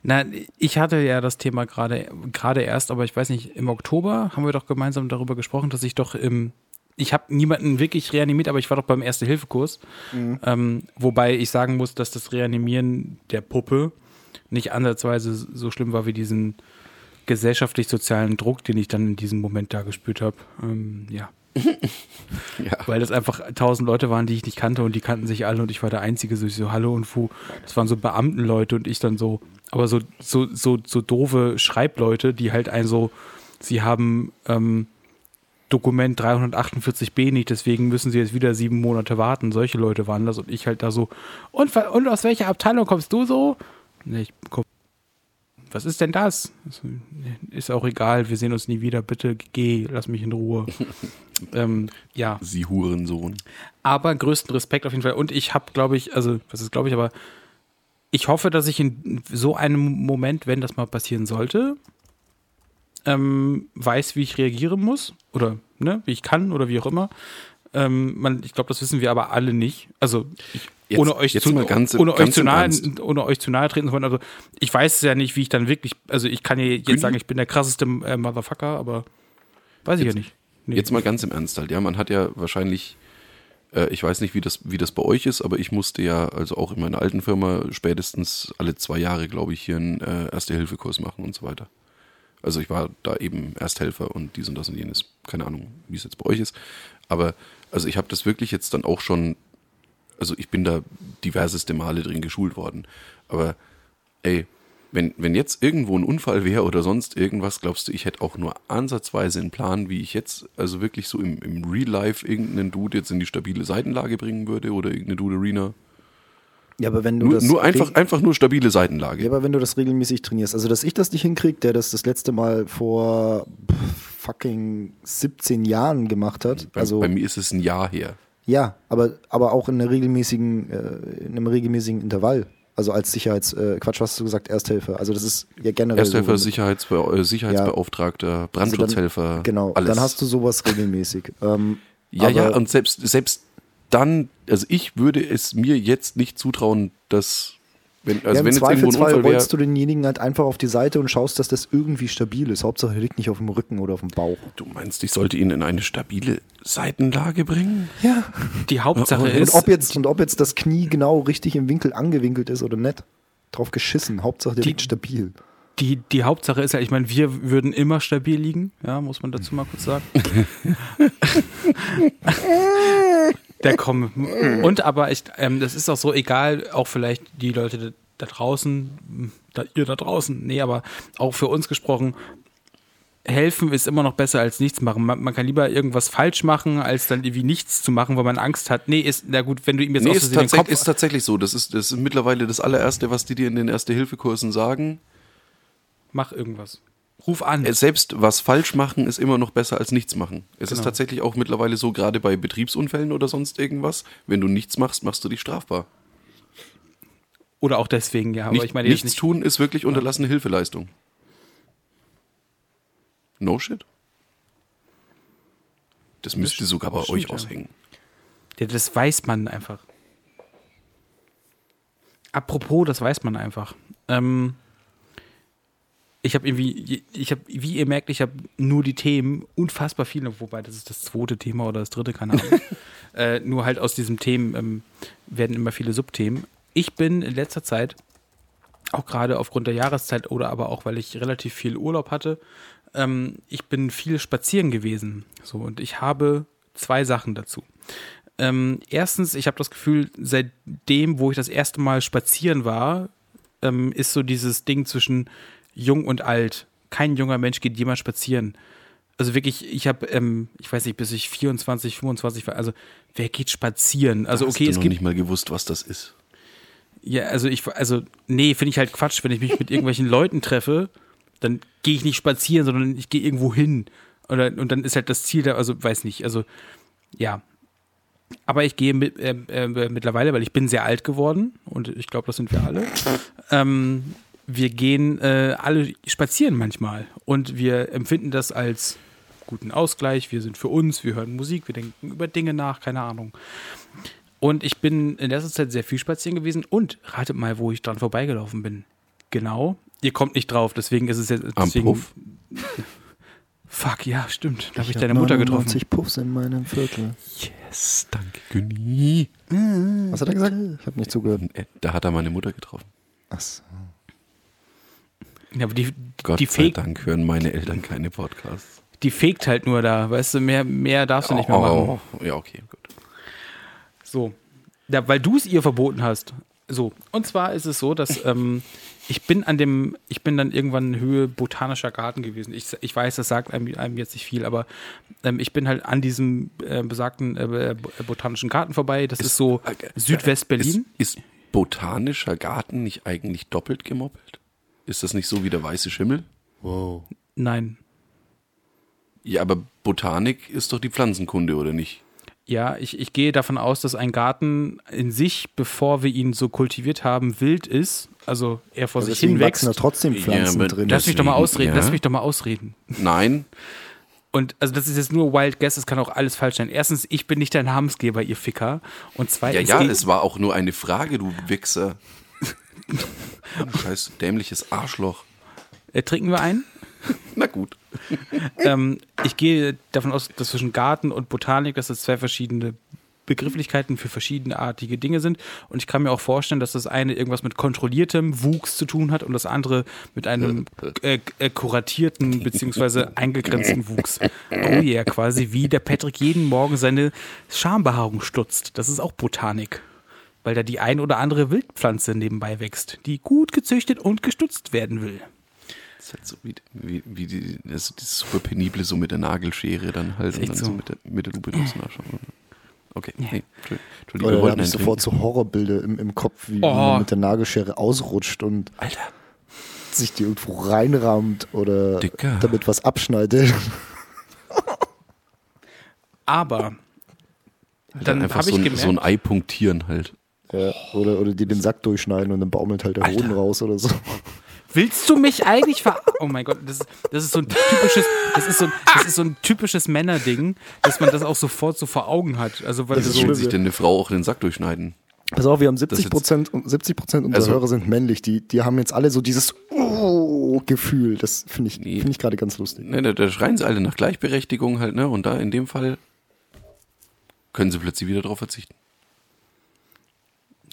Na, ich hatte ja das Thema gerade gerade erst, aber ich weiß nicht, im Oktober haben wir doch gemeinsam darüber gesprochen, dass ich doch im ich habe niemanden wirklich reanimiert, aber ich war doch beim Erste-Hilfe-Kurs. Ähm, wobei ich sagen muss, dass das Reanimieren der Puppe nicht ansatzweise so schlimm war wie diesen gesellschaftlich-sozialen Druck, den ich dann in diesem Moment da gespürt habe. Ähm, ja. Ja. Weil das einfach tausend Leute waren, die ich nicht kannte und die kannten sich alle und ich war der Einzige, so, ich so Hallo und Fu. Das waren so Beamtenleute und ich dann so, aber so, so, so, so doofe Schreibleute, die halt ein so, sie haben ähm, Dokument 348b nicht, deswegen müssen sie jetzt wieder sieben Monate warten. Solche Leute waren das und ich halt da so, und, und aus welcher Abteilung kommst du so? Nee, ich komm was ist denn das? Ist auch egal, wir sehen uns nie wieder, bitte geh, lass mich in Ruhe. ähm, ja. Sie Hurensohn. Aber größten Respekt auf jeden Fall. Und ich habe, glaube ich, also, was ist, glaube ich, aber ich hoffe, dass ich in so einem Moment, wenn das mal passieren sollte, ähm, weiß, wie ich reagieren muss oder ne, wie ich kann oder wie auch immer. Ähm, man, ich glaube, das wissen wir aber alle nicht. Also ich, Jetzt- ohne euch jetzt zu, mal ganz ohne euch ganz zu im nahe, ohne euch zu nahe treten zu wollen. Also ich weiß ja nicht, wie ich dann wirklich. Also ich kann ja jetzt Günni? sagen, ich bin der krasseste äh, Motherfucker, aber weiß ich ja nicht. Nee. Jetzt mal ganz im Ernst halt. Ja, man hat ja wahrscheinlich, äh, ich weiß nicht, wie das, wie das bei euch ist, aber ich musste ja, also auch in meiner alten Firma, spätestens alle zwei Jahre, glaube ich, hier einen äh, Erste-Hilfe-Kurs machen und so weiter. Also ich war da eben Ersthelfer und dies und das und jenes. Keine Ahnung, wie es jetzt bei euch ist. Aber also ich habe das wirklich jetzt dann auch schon, also ich bin da diverseste Male drin geschult worden. Aber ey, wenn, wenn jetzt irgendwo ein Unfall wäre oder sonst irgendwas, glaubst du, ich hätte auch nur ansatzweise einen Plan, wie ich jetzt, also wirklich so im, im Real Life irgendeinen Dude jetzt in die stabile Seitenlage bringen würde oder irgendeine Dude Arena? Ja, aber wenn du Nur, das nur einfach, einfach nur stabile Ja, Seitenlage. aber wenn du das regelmäßig trainierst, also dass ich das nicht hinkriege, der das das letzte Mal vor fucking 17 Jahren gemacht hat, Bei, also bei mir ist es ein Jahr her. ja, aber aber auch in einer regelmäßigen, äh, in einem regelmäßigen Intervall. Also als Sicherheits, äh, Quatsch, was hast du gesagt, Ersthelfer. Also das ist ja generell Ersthelfer, so. Sicherheitsbe äh, Sicherheitsbeauftragter, Brandschutzhelfer. Also dann, genau, alles. dann hast du sowas regelmäßig. Ähm, Ja, ja, und selbst, selbst dann, also ich würde es mir jetzt nicht zutrauen, dass, wenn, also ja, Im wenn Zweifelsfall wäre, rollst du denjenigen halt einfach auf die Seite und schaust, dass das irgendwie stabil ist. Hauptsache, er liegt nicht auf dem Rücken oder auf dem Bauch. du meinst, ich sollte ihn in eine stabile Seitenlage bringen? Ja. Die Hauptsache Und Und ist, ob, jetzt, und ob jetzt das Knie genau richtig im Winkel angewinkelt ist oder nicht, drauf geschissen. Hauptsache, der Die- liegt stabil. die, die Hauptsache ist ja, ich meine, wir würden immer stabil liegen, ja, muss man dazu mal kurz sagen. Der komm. Und aber ich, ähm, das ist auch so egal, auch vielleicht die Leute da, draußen, da, ihr da draußen, nee, aber auch für uns gesprochen, helfen ist immer noch besser als nichts machen. Man, man kann lieber irgendwas falsch machen, als dann irgendwie nichts zu machen, weil man Angst hat. Nee, ist, na gut, wenn du ihm jetzt Nee, aus ist, den tatsächlich, Kopf ist tatsächlich so. Das ist, das ist mittlerweile das allererste, was die dir in den Erste-Hilfe-Kursen sagen. mach irgendwas. Ruf an. Äh, Selbst was falsch machen ist immer noch besser als nichts machen. Es ist Genau. tatsächlich auch mittlerweile so, gerade bei Betriebsunfällen oder sonst irgendwas, wenn du nichts machst, machst du dich strafbar. Oder auch deswegen, ja. Aber Nicht, ich meine nichts nicht. tun ist wirklich unterlassene Hilfeleistung. No shit. Das müsste sogar bei das euch ja. aushängen. Ja, das weiß man einfach. Apropos, das weiß man einfach. Ähm, ich habe irgendwie, ich habe, wie ihr merkt, ich habe nur die Themen, unfassbar viele, wobei das ist das zweite Thema oder das dritte, keine Ahnung. äh, nur halt aus diesen Themen ähm, werden immer viele Subthemen. Ich bin in letzter Zeit, auch gerade aufgrund der Jahreszeit oder aber auch, weil ich relativ viel Urlaub hatte, ähm, ich bin viel spazieren gewesen. So, und ich habe zwei Sachen dazu. Ähm, erstens, ich habe das Gefühl, seitdem, wo ich das erste Mal spazieren war, ähm, ist so dieses Ding zwischen jung und alt. Kein junger Mensch geht jemals spazieren. Also wirklich, ich habe, ähm, ich weiß nicht, bis ich 24, 25 war, also wer geht spazieren? Also Hast okay, du es noch gibt nicht mal gewusst, was das ist. ja, also ich, also, nee, finde ich halt Quatsch. Wenn ich mich mit irgendwelchen Leuten treffe, dann gehe ich nicht spazieren, sondern ich gehe irgendwo hin. Oder, und dann ist halt das Ziel da, also weiß nicht, also, ja. Aber ich gehe mit, äh, äh, mittlerweile, weil ich bin sehr alt geworden und ich glaube, das sind wir alle. ähm, wir gehen äh, alle spazieren manchmal und wir empfinden das als guten Ausgleich. Wir sind für uns, wir hören Musik, wir denken über Dinge nach, keine Ahnung. Und ich bin in letzter Zeit sehr viel spazieren gewesen und ratet mal, wo ich dran vorbeigelaufen bin. Genau. Ihr kommt nicht drauf, deswegen ist es jetzt. Am Deswegen, Puff? Fuck, ja, stimmt. Da habe ich, hab deine Mutter getroffen. 99 Puffs in meinem Viertel. Yes, danke, Günni. Was hat er gesagt? Ich habe nicht zugehört. Äh, Da hat er meine Mutter getroffen. Achso. Ja, aber die, Gott die, sei Dank hören meine Eltern keine Podcasts. die fegt halt nur da, weißt du, mehr, mehr darfst du nicht mehr machen. Oh, ja, okay, gut. So. Ja, weil du es ihr verboten hast. So. Und zwar ist es so, dass ähm, ich bin an dem, ich bin dann irgendwann in Höhe botanischer Garten gewesen. Ich, ich weiß, das sagt einem, einem jetzt nicht viel, aber ähm, ich bin halt an diesem äh, besagten äh, äh, botanischen Garten vorbei. Das ist, so äh, Südwest-Berlin. Ist, ist botanischer Garten nicht eigentlich doppelt gemoppelt? Ist das nicht so wie der weiße Schimmel? Wow. Nein. Ja, aber Botanik ist doch die Pflanzenkunde, oder nicht? Ja, ich, ich gehe davon aus, dass ein Garten in sich, bevor wir ihn so kultiviert haben, wild ist. Also er vor sich Deswegen hin wächst. wachsen da trotzdem Pflanzen aber drin. Lass mich doch mal ausreden, ja. lass mich doch mal ausreden. Nein. Und also das ist jetzt nur Wild Guess, es kann auch alles falsch sein. Erstens, ich bin nicht dein Namensgeber, ihr Ficker. Und Ja, zweitens, ja, geht- es war auch nur eine Frage, du Wichser. Scheiß dämliches Arschloch. äh, trinken wir ein? Na gut. ähm, ich gehe davon aus, dass zwischen Garten und Botanik, dass das zwei verschiedene Begrifflichkeiten für verschiedenartige Dinge sind. Und ich kann mir auch vorstellen, dass das eine irgendwas mit kontrolliertem Wuchs zu tun hat und das andere mit einem äh, äh, kuratierten beziehungsweise eingegrenzten Wuchs. Oh yeah, quasi wie der Patrick jeden Morgen seine Schambehaarung stutzt. Das ist auch Botanik. Weil da die ein oder andere Wildpflanze nebenbei wächst, die gut gezüchtet und gestutzt werden will. Das ist halt so wie, wie, wie die, das, das super penible so mit der Nagelschere dann halt und dann so. so, mit, der, mit der Lupe nachschauen. Okay, nee, Entschuldigung, wir Oder da wollten habe ich einen sofort so Horrorbilder im, im Kopf, wie Oh. man mit der Nagelschere ausrutscht und Alter, sich die irgendwo reinrammt oder Dicker. damit was abschneidet. Aber Alter, dann einfach habe so ich ein, gemerkt, so ein Ei punktieren halt. Ja, oder, oder die den Sack durchschneiden und dann baumelt halt der Alter. Hoden raus oder so. Willst du mich eigentlich ver... Oh mein Gott, das ist, das ist so ein typisches, das ist so, ein- das ist so ein typisches Männerding, dass man das auch sofort so vor Augen hat. Also weil Das du ist so, Wie schlimm. sich denn eine Frau auch den Sack durchschneiden? Pass auf, wir haben Das 70 jetzt- Prozent und 70 Prozent unserer Also- Hörer sind männlich. Die, die haben jetzt alle so dieses oh, Gefühl. Das finde ich, Nee. finde ich gerade ganz lustig. Ne, da, da schreien sie alle nach Gleichberechtigung halt, ne? Und da in dem Fall können sie plötzlich wieder drauf verzichten.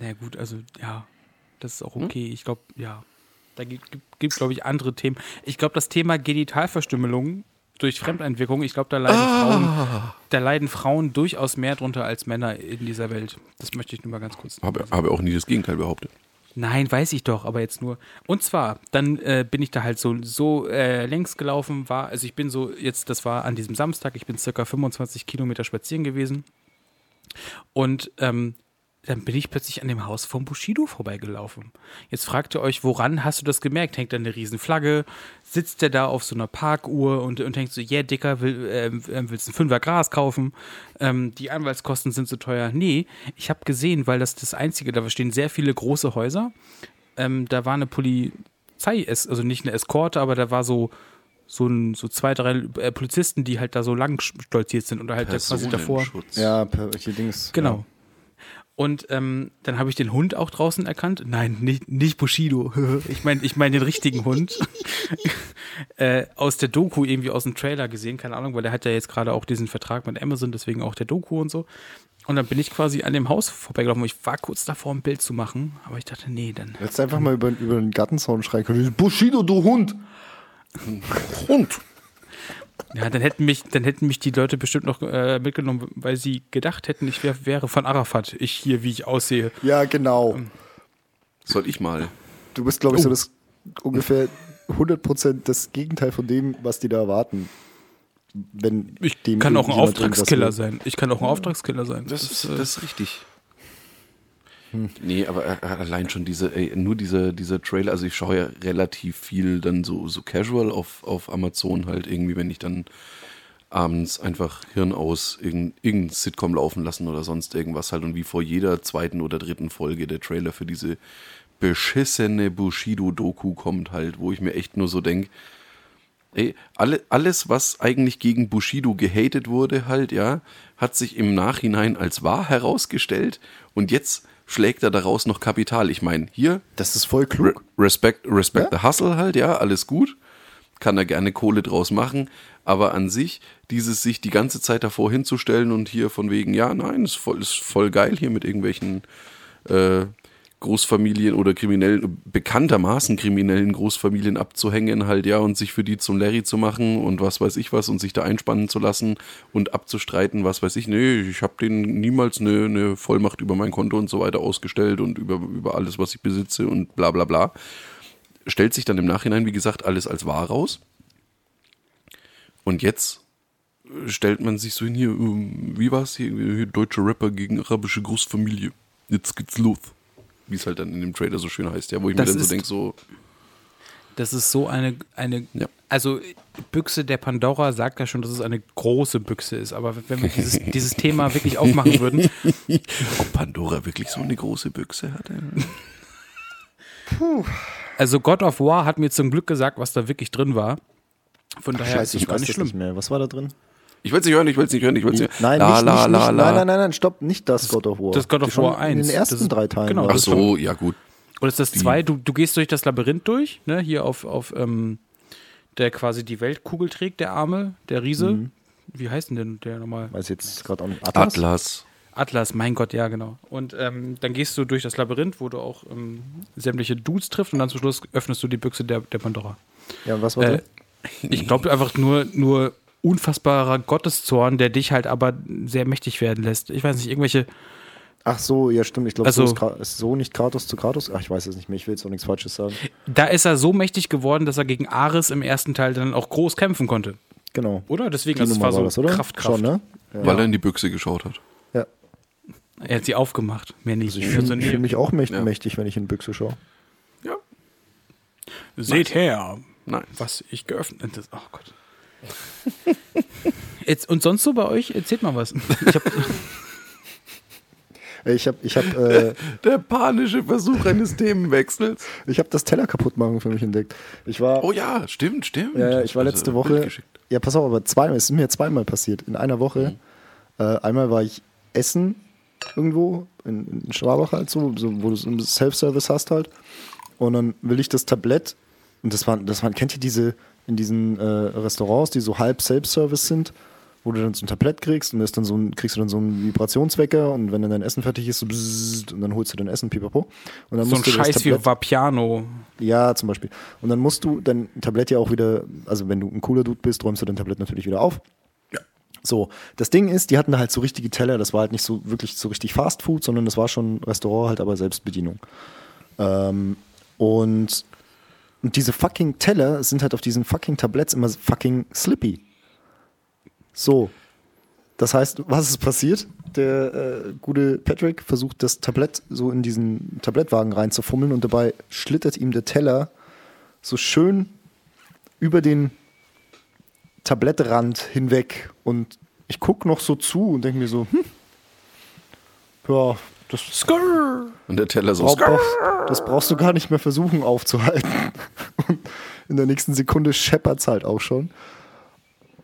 Na gut, also ja, das ist auch Hm? okay. Ich glaube, ja, da gibt, gibt, gibt glaube ich, andere Themen. Ich glaube, das Thema Genitalverstümmelung durch Fremdeinwirkung, ich glaube, da leiden Ah. Frauen, da leiden Frauen durchaus mehr drunter als Männer in dieser Welt. Das möchte ich nur mal ganz kurz. Habe, habe auch nie das Gegenteil behauptet. Nein, weiß ich doch, aber jetzt nur. Und zwar, dann äh, bin ich da halt so, so äh, längs gelaufen, war, also ich bin so, jetzt, das war an diesem Samstag, ich bin circa 25 Kilometer spazieren gewesen. Und ähm, dann bin ich plötzlich an dem Haus vom Bushido vorbeigelaufen. Jetzt fragt ihr euch, woran hast du das gemerkt? Hängt da eine Riesenflagge? Sitzt der da auf so einer Parkuhr und, und denkt so, yeah, Dicker, will, ähm, willst du ein Fünfer Gras kaufen? Ähm, die Anwaltskosten sind so teuer. Nee, ich habe gesehen, weil das das Einzige, da stehen sehr viele große Häuser. Ähm, da war eine Polizei, also nicht eine Eskorte, aber da war so so, ein, so zwei, drei äh, Polizisten, die halt da so lang stolziert sind und da halt quasi davor. Ja, per, hier Dings. Genau. Und ähm, dann habe ich den Hund auch draußen erkannt. Nein, nicht, nicht Bushido. ich meine ich mein den richtigen Hund. äh, aus der Doku, irgendwie aus dem Trailer gesehen, keine Ahnung, weil der hat ja jetzt gerade auch diesen Vertrag mit Amazon, deswegen auch der Doku und so. Und dann bin ich quasi an dem Haus vorbeigelaufen. Ich war kurz davor, ein Bild zu machen, aber ich dachte, nee, dann. Jetzt einfach mal über, über den Gartenzaun schreien können. Bushido, du Hund! Hund. Ja, dann hätten mich, dann hätten mich die Leute bestimmt noch äh, mitgenommen, weil sie gedacht hätten, ich wär, wäre von Arafat. Ich hier, wie ich aussehe. Ja, genau. Soll ich mal? Du bist, glaube ich, so Oh. das ungefähr 100% das Gegenteil von dem, was die da erwarten. Wenn Ich kann auch ein Auftragskiller sein. Ich kann auch ein Auftragskiller sein. Das, ist, äh, das ist richtig. Nee, aber äh, allein schon diese, ey, nur dieser, dieser Trailer, also ich schaue ja relativ viel dann so, so casual auf, auf Amazon halt irgendwie, wenn ich dann abends einfach Hirn aus irgendein, irgendein Sitcom laufen lassen oder sonst irgendwas halt und wie vor jeder zweiten oder dritten Folge der Trailer für diese beschissene Bushido-Doku kommt halt, wo ich mir echt nur so denke, Ey, alle, alles, was eigentlich gegen Bushido gehatet wurde, halt, ja, hat sich im Nachhinein als wahr herausgestellt und jetzt schlägt er daraus noch Kapital. Ich meine, hier, Das ist voll Re klug. Respect, Respect Ja? the Hustle halt, ja, alles gut. Kann er gerne Kohle draus machen, aber an sich, dieses sich die ganze Zeit davor hinzustellen und hier von wegen, ja, nein, ist voll, ist voll geil hier mit irgendwelchen äh, Großfamilien oder kriminellen, bekanntermaßen kriminellen Großfamilien abzuhängen halt, ja, und sich für die zum Larry zu machen und was weiß ich was und sich da einspannen zu lassen und abzustreiten, was weiß ich, nee, ich habe denen niemals eine, eine Vollmacht über mein Konto und so weiter ausgestellt und über, über alles, was ich besitze und bla bla bla. Stellt sich dann im Nachhinein, wie gesagt, alles als wahr raus. Und jetzt äh, stellt man sich so hin hier, ähm, wie war's hier, hier deutsche Rapper gegen arabische Großfamilie. Jetzt geht's los. Wie es halt dann in dem Trailer so schön heißt, ja, wo ich Das mir dann so denke, so, Das ist so eine, eine Ja. also Büchse der Pandora sagt ja schon, dass es eine große Büchse ist. Aber wenn wir dieses, dieses Thema wirklich aufmachen würden, Ob Pandora wirklich so eine große Büchse hatte? also God of War hat mir zum Glück gesagt, was da wirklich drin war. Von daher Scheiße, ist es ich gar weiß nicht schlimm. nicht mehr. Was war da drin? Ich will es nicht hören, ich will es nicht hören, ich will es nicht hören. Nein, la, nicht, la, nicht, la, nicht, la. nein, nein, nein, nein, stopp, nicht das God of War. das God of War 1. In den ersten Das ist- drei Teilen. genau, Ach das. so, ja gut. Oder ist das zwei? Du, du gehst durch das Labyrinth durch, ne? Hier auf, auf ähm, der quasi die Weltkugel trägt, der Arme, der Riese. Mhm. Wie heißt denn denn der nochmal? Weiß jetzt gerade auch nicht. Atlas? Atlas. Atlas, mein Gott, ja, genau. Und ähm, dann gehst du durch das Labyrinth, wo du auch ähm, sämtliche Dudes triffst und dann zum Schluss öffnest du die Büchse der, der Pandora. Ja, und was war Äh, da? ich glaube einfach nur, nur unfassbarer Gotteszorn, der dich halt aber sehr mächtig werden lässt. Ich weiß nicht, irgendwelche. Ach so, ja, stimmt. Ich glaube, also- so ist, so nicht Kratos zu Kratos. Ach, ich weiß es nicht mehr. Ich will jetzt auch nichts Falsches sagen. Da ist er so mächtig geworden, dass er gegen Ares im ersten Teil dann auch groß kämpfen konnte. Genau. Oder? Deswegen, Die also es Nummer war so war das, oder? Kraft, Kraft. Schon, ne? Ja. Weil er in die Büchse geschaut hat. ja. Er hat sie aufgemacht. Mehr nicht. Also ich fühle Also, fühl mich auch mächt Ja. mächtig, wenn ich in Büchse schaue. Ja. Seht her, Nein. was ich geöffnet habe. Oh Gott. Jetzt, und sonst so bei euch? Erzählt mal was. Ich hab, Äh, Ich habe ich hab, äh, Der panische Versuch eines Themenwechsels. ich hab das Teller kaputt machen für mich entdeckt. Ich war, Oh ja, stimmt, stimmt. ja, ich war Also, letzte Woche. Ja, pass auf, aber zweimal, es ist mir zweimal passiert. In einer Woche. Äh, einmal war ich essen irgendwo, in, in Schwabach halt so, so, wo du so einen Self-Service hast halt. Und dann will ich das Tablett, und das waren, das waren, kennt ihr diese, in diesen äh, Restaurants, die so halb Self-Service sind, wo du dann so ein Tablett kriegst und dann so ein, kriegst du dann so einen Vibrationswecker und wenn dann dein Essen fertig ist, so bzzzt, und dann holst du dein Essen, pipapo. Und dann so ein musst du das Scheiß wie Tablett- Vapiano. ja, zum Beispiel. Und dann musst du dein Tablett ja auch wieder, also wenn du ein cooler Dude bist, räumst du dein Tablett natürlich wieder auf. So, das Ding ist, die hatten da halt so richtige Teller, das war halt nicht so wirklich so richtig Fast Food, sondern das war schon Restaurant halt, aber Selbstbedienung. Ähm, und, und diese fucking Teller sind halt auf diesen fucking Tabletts immer fucking slippy. So. Das heißt, was ist passiert? Der äh, gute Patrick versucht das Tablett so in diesen Tablettwagen reinzufummeln und dabei schlittert ihm der Teller so schön über den Tablettrand hinweg und ich gucke noch so zu und denke mir so, hm, ja, das, Und der Teller so. brauch, das brauchst du gar nicht mehr versuchen aufzuhalten. Und in der nächsten Sekunde scheppert's halt auch schon.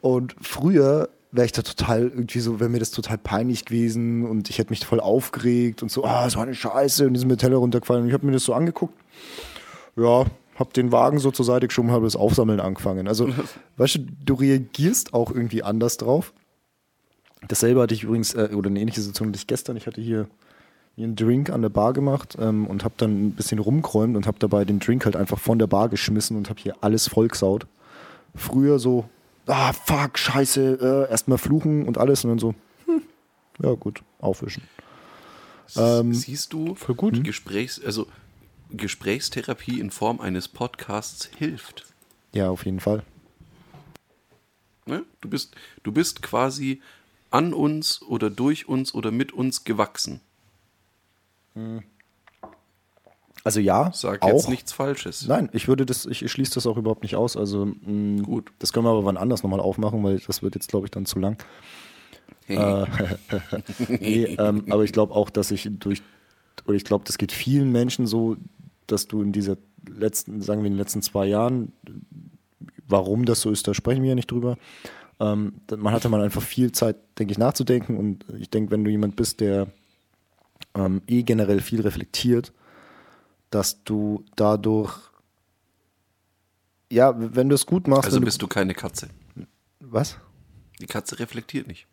Und früher wäre ich da total irgendwie so, wäre mir das total peinlich gewesen und ich hätte mich voll aufgeregt und so, ah, so eine Scheiße und ist mir der Teller runtergefallen. Und ich habe mir das so angeguckt. Ja, hab den Wagen so zur Seite geschoben, habe das Aufsammeln angefangen. Also, weißt du, du reagierst auch irgendwie anders drauf. Dasselbe hatte ich übrigens, äh, oder eine ähnliche Situation hatte ich gestern. Ich hatte hier mir einen Drink an der Bar gemacht ähm, und habe dann ein bisschen rumgeräumt und habe dabei den Drink halt einfach von der Bar geschmissen und habe hier alles vollgesaut. Früher so, ah, fuck, scheiße, äh, erstmal fluchen und alles und dann so, hm, ja gut, aufwischen. Ähm, Siehst du, voll gut. Gesprächs, also Gesprächstherapie in Form eines Podcasts hilft. Ja, auf jeden Fall. Ne? Du, bist, du bist quasi an uns oder durch uns oder mit uns gewachsen. Also ja, Sag auch. jetzt nichts Falsches. Nein, ich würde das, ich schließe das auch überhaupt nicht aus. Also mh, Gut. das können wir aber wann anders nochmal aufmachen, weil das wird jetzt, glaube ich, dann zu lang. Äh, nee, ähm, aber ich glaube auch, dass ich durch, oder ich glaube, das geht vielen Menschen so, dass du in dieser letzten, sagen wir in den letzten zwei Jahren, warum das so ist, da sprechen wir ja nicht drüber. Ähm, man hatte mal einfach viel Zeit, denke ich, nachzudenken und ich denke, wenn du jemand bist, der ähm, eh generell viel reflektiert, dass du dadurch, ja, wenn du es gut machst, also bist du keine Katze. du, was? Die Katze reflektiert nicht.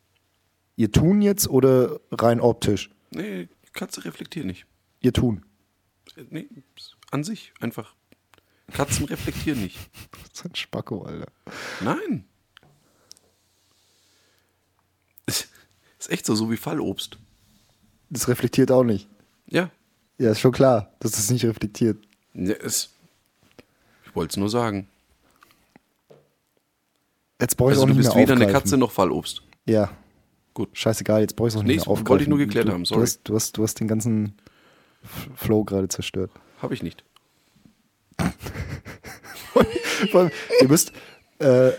Ihr tun jetzt oder rein optisch? Nee, die Katze reflektiert nicht. Ihr tun. Nee, an sich einfach. Katzen reflektieren nicht. Das ist ein Spacko, Alter. Nein. Ist ist echt so, so wie Fallobst. Das reflektiert auch nicht. Ja. Ja, ist schon klar, dass das nicht reflektiert. ja es, ich wollte es nur sagen. Jetzt brauche ich Also auch du nicht bist mehr weder eine aufgreifen. Katze noch Fallobst. Ja. Gut. Scheißegal, jetzt brauche ich es Nee, nicht mehr das aufgreifen. wollte ich nur geklärt du, haben, Du sorry. hast, du, hast, du hast den ganzen Flow gerade zerstört. Habe ich nicht. Ihr müsst, äh,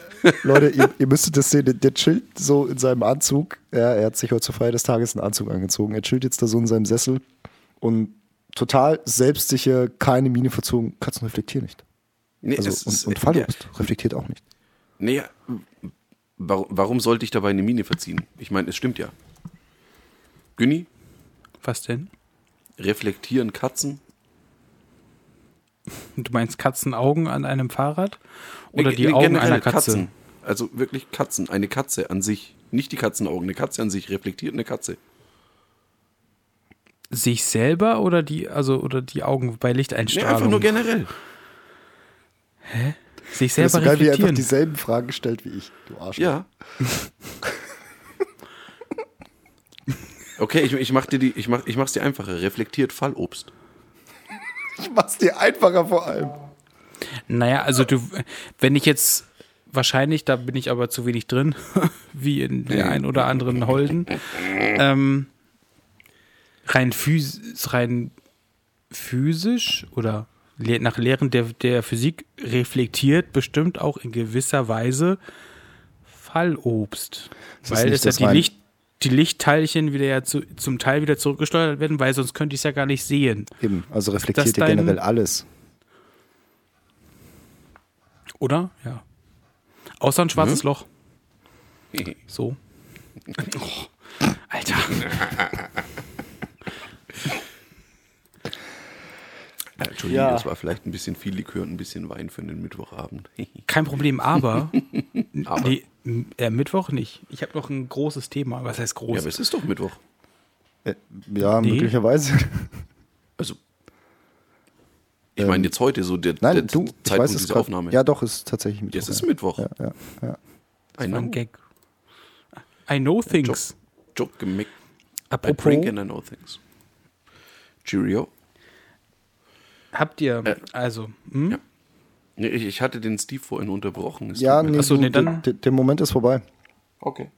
Leute, ihr, ihr müsstet das sehen, der, der chillt so in seinem Anzug. Ja, er hat sich heute zur Feier des Tages einen Anzug angezogen. Er chillt jetzt da so in seinem Sessel und total selbstsicher, keine Miene verzogen. Katzen reflektieren nicht. Nee, Also, es und, ist- und Fallobst reflektiert auch nicht. Nee, warum, warum sollte ich dabei eine Mine verziehen? Ich meine, es stimmt ja. Günni, Was denn? reflektieren Katzen? Du meinst Katzenaugen an einem Fahrrad? Oder Nee, die nee, Augen einer Katze? Katzen. Also wirklich Katzen. Eine Katze an sich. Nicht die Katzenaugen. Eine Katze an sich reflektiert eine Katze. Sich selber oder die, also, oder die Augen bei Nee, Lichteinstrahlung? einfach nur generell. Sich Das ist selber geil, wie er einfach reflektieren. dieselben Fragen stellt wie ich. Du Arschloch. Ja. Okay, ich, ich mach dir die, ich mach, ich mach's dir einfacher. Reflektiert Fallobst. Ich mach's dir einfacher vor allem. Naja, also du, wenn ich jetzt wahrscheinlich, da bin ich aber zu wenig drin, wie in der ein oder anderen Holden, ähm, rein, phys rein physisch oder le nach Lehren der, der Physik reflektiert bestimmt auch in gewisser Weise Fallobst. Weil es ja die, Licht, die Lichtteilchen wieder ja zu, zum Teil wieder zurückgesteuert werden, weil sonst könnte ich es ja gar nicht sehen. Eben, also reflektiert ja generell alles. Oder? Ja. Außer ein schwarzes Mhm. Loch. So. Oh, Alter. Entschuldigung, Ja. das war vielleicht ein bisschen viel Likör und ein bisschen Wein für den Mittwochabend. Kein Problem, aber, Aber. M- äh, Mittwoch nicht. Ich habe noch ein großes Thema. Was heißt groß? Ja, aber es ist doch Mittwoch. Äh, ja, Nee. möglicherweise. Also, ich meine jetzt heute so der, Ähm, Nein, der du, ich Zeitpunkt weiß es dieser grad- Aufnahme. Ja, doch, ist tatsächlich Mittwoch. Ja, es ist ja. Mittwoch. Ja, ja, ja. I Das war know. ein Gag. I know things. Joke gemick. I Apropos, drink and I know things. Cheerio. habt ihr, Äh, also, hm? ja. Nee, ich, ich hatte den Steve vorhin unterbrochen. Es Ja, nee. Achso, nee, dann- der, der Moment ist vorbei. Okay.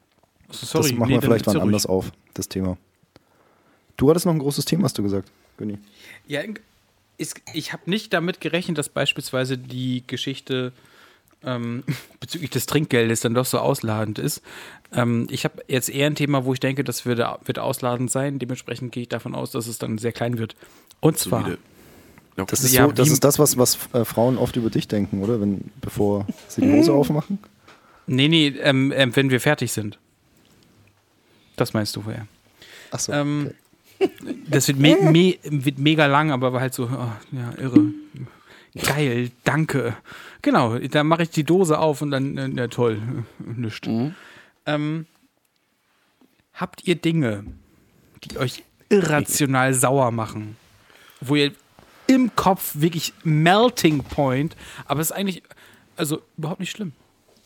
sorry. das machen nee, wir vielleicht ist wann ruhig. anders auf, das Thema. Du hattest noch ein großes Thema, hast du gesagt, Günni. Ja, ist, ich habe nicht damit gerechnet, dass beispielsweise die Geschichte ähm, bezüglich des Trinkgeldes dann doch so ausladend ist. Ähm, ich habe jetzt eher ein Thema, wo ich denke, das wird, wird ausladend sein. Dementsprechend gehe ich davon aus, dass es dann sehr klein wird. Und So zwar, wieder. Das ist, Ja, so, das, ist das, was, was äh, Frauen oft über dich denken, oder? Wenn, bevor sie die Hose aufmachen? nee, nee, ähm, ähm, wenn wir fertig sind. Das meinst du vorher. Achso. Ähm, Das wird, me me wird mega lang, aber war halt so, oh, ja, irre. Geil, danke. Genau, dann mache ich die Dose auf und dann, äh, ja toll, nichts. Ähm, habt ihr Dinge, die euch irrational sauer machen? Wo ihr im Kopf wirklich Melting Point, aber es ist eigentlich, also überhaupt nicht schlimm.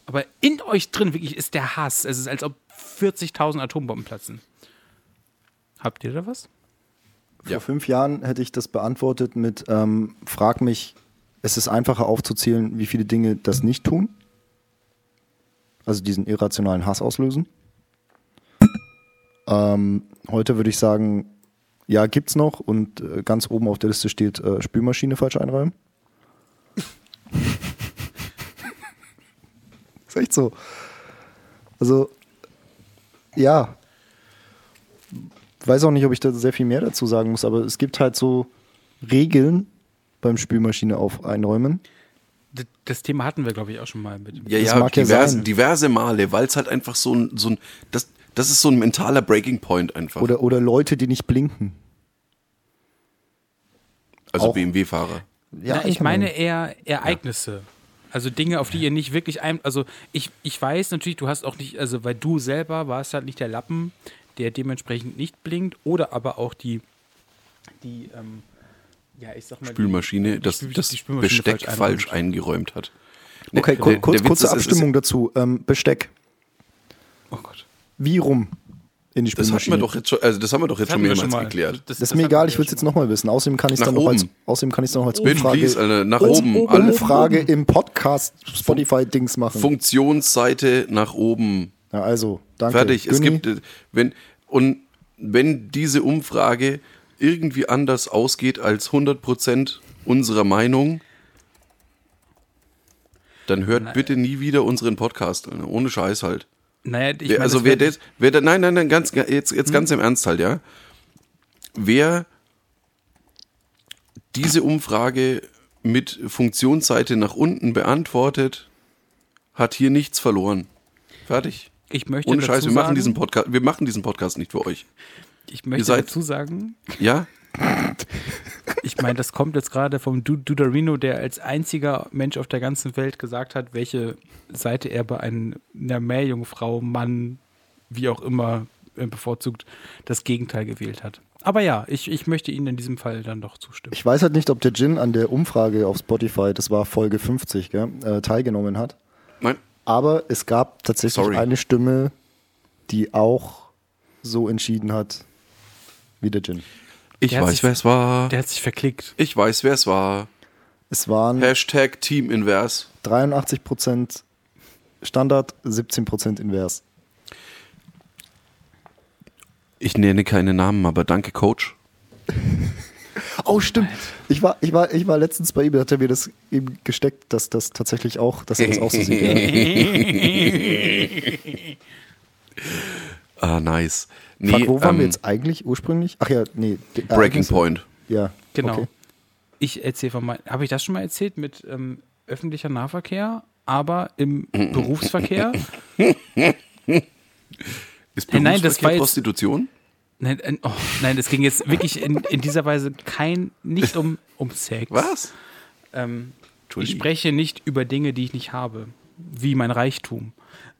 Aber in euch drin wirklich ist der Hass. Es ist, als ob 40.000 Atombomben platzen. Habt ihr da was? Vor fünf Jahren hätte ich das beantwortet mit, ähm, frag mich, es ist einfacher aufzuzählen, wie viele Dinge das nicht tun. Also diesen irrationalen Hass auslösen. Ähm, heute würde ich sagen, ja, gibt's noch und äh, ganz oben auf der Liste steht äh, Spülmaschine falsch einräumen. ist echt so. Also, ja, weiß auch nicht, ob ich da sehr viel mehr dazu sagen muss, aber es gibt halt so Regeln beim Spülmaschine auf einräumen. Das Thema hatten wir, glaube ich, auch schon mal mit. Ja, ja, mag ja diverse, sein. diverse Male, weil es halt einfach so ein, so ein das, das ist so ein mentaler Breaking Point einfach. Oder, oder Leute, die nicht blinken. Also BMW-Fahrer. Ja, Na, ich meine eher Ereignisse. Also Dinge, auf die ihr nicht wirklich ein. Also ich, ich weiß natürlich, du hast auch nicht, also weil du selber warst halt nicht der Lappen, der dementsprechend nicht blinkt, oder aber auch die, die, ähm, ja, ich sag mal. die- Spülmaschine, die das, Spül- das die Spülmaschine Besteck falsch falsch, eingeräumt hat. Okay, der- kur der kurz, Witz kurze ist, es ist- Abstimmung dazu. Ähm, Besteck. Oh Gott. Wie rum in die Das Spülmaschine? hatten wir doch jetzt schon, also das haben wir doch jetzt Das schon mehrmals mal. geklärt. das ist mir egal, ich will es jetzt nochmal wissen. Außerdem kann ich es Nach dann noch als, oben. außerdem kann ich dann noch als Spin, Umfrage, please, Alter, nach als oben. Alle Umfrage im Podcast Spotify-Dings machen. Funktionsseite nach oben. ja, also, danke. Fertig. Es Günni. gibt, äh, wenn, und wenn diese Umfrage irgendwie anders ausgeht als 100% unserer Meinung, dann hört bitte nie wieder unseren Podcast. Ohne Scheiß halt. Naja, ich meine, also das wer das, wer da, nein, nein, nein, ganz, jetzt, jetzt Hm? ganz im Ernst halt, ja. Wer diese Umfrage mit Funktionsseite nach unten beantwortet, hat hier nichts verloren. Fertig. ich möchte Ohne Scheiß, wir sagen, machen diesen Podcast, wir machen diesen Podcast nicht für euch. ich möchte seid- dazu sagen, Ja? Ich meine, das kommt jetzt gerade vom Du- Duderino, der als einziger Mensch auf der ganzen Welt gesagt hat, welche Seite er bei ein- einer Meerjungfrau, Mann, wie auch immer äh, bevorzugt, das Gegenteil gewählt hat. Aber ja, ich, ich möchte Ihnen in diesem Fall dann doch zustimmen. Ich weiß halt nicht, ob der Gin an der Umfrage auf Spotify, das war Folge 50, gell, äh, teilgenommen hat. Nein? Aber es gab tatsächlich Sorry. eine Stimme, die auch so entschieden hat wie der Gin. Ich Der weiß, sich- wer es war. Der hat sich verklickt. Ich weiß, wer es war. Es waren Hashtag Team Invers. 83% Standard, 17% Invers. Ich nenne keine Namen, aber danke, Coach. Oh, stimmt. Ich war, ich war, ich war letztens bei ihm, da hat er mir das eben gesteckt, dass das tatsächlich auch, dass er das auch so sieht. Ja. Ah, nice. Nee, Fuck, wo waren wir ähm, jetzt eigentlich ursprünglich? Ach ja, nee. die Breaking Ereignisse. Point. Ja, Genau. Okay. Ich erzähle von meinem. Habe ich das schon mal erzählt mit ähm, öffentlicher Nahverkehr, aber im Berufsverkehr? Ist Hey, nein, das Berufsverkehr war jetzt- Prostitution? Nein, äh, oh, nein, es ging jetzt wirklich in, in dieser Weise kein, nicht um, um Sex. Was? Ähm, ich spreche nicht über Dinge, die ich nicht habe, wie mein Reichtum.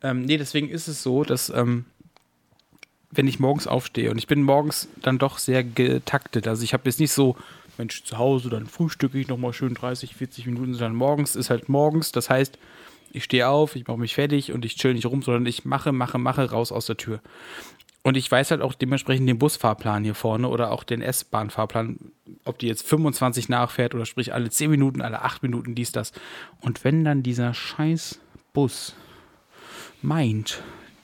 Ähm, nee, deswegen ist es so, dass ähm, wenn ich morgens aufstehe und ich bin morgens dann doch sehr getaktet, also ich habe jetzt nicht so, Mensch, zu Hause, dann frühstücke ich nochmal schön 30, 40 Minuten, sondern morgens ist halt morgens, das heißt, ich stehe auf, ich mache mich fertig und ich chill nicht rum, sondern ich mache, mache, mache raus aus der Tür. Und ich weiß halt auch dementsprechend den Busfahrplan hier vorne oder auch den S-Bahn-Fahrplan, ob die jetzt 25 nachfährt oder sprich alle 10 Minuten, alle 8 Minuten, dies, das. Und wenn dann dieser scheiß Bus meint,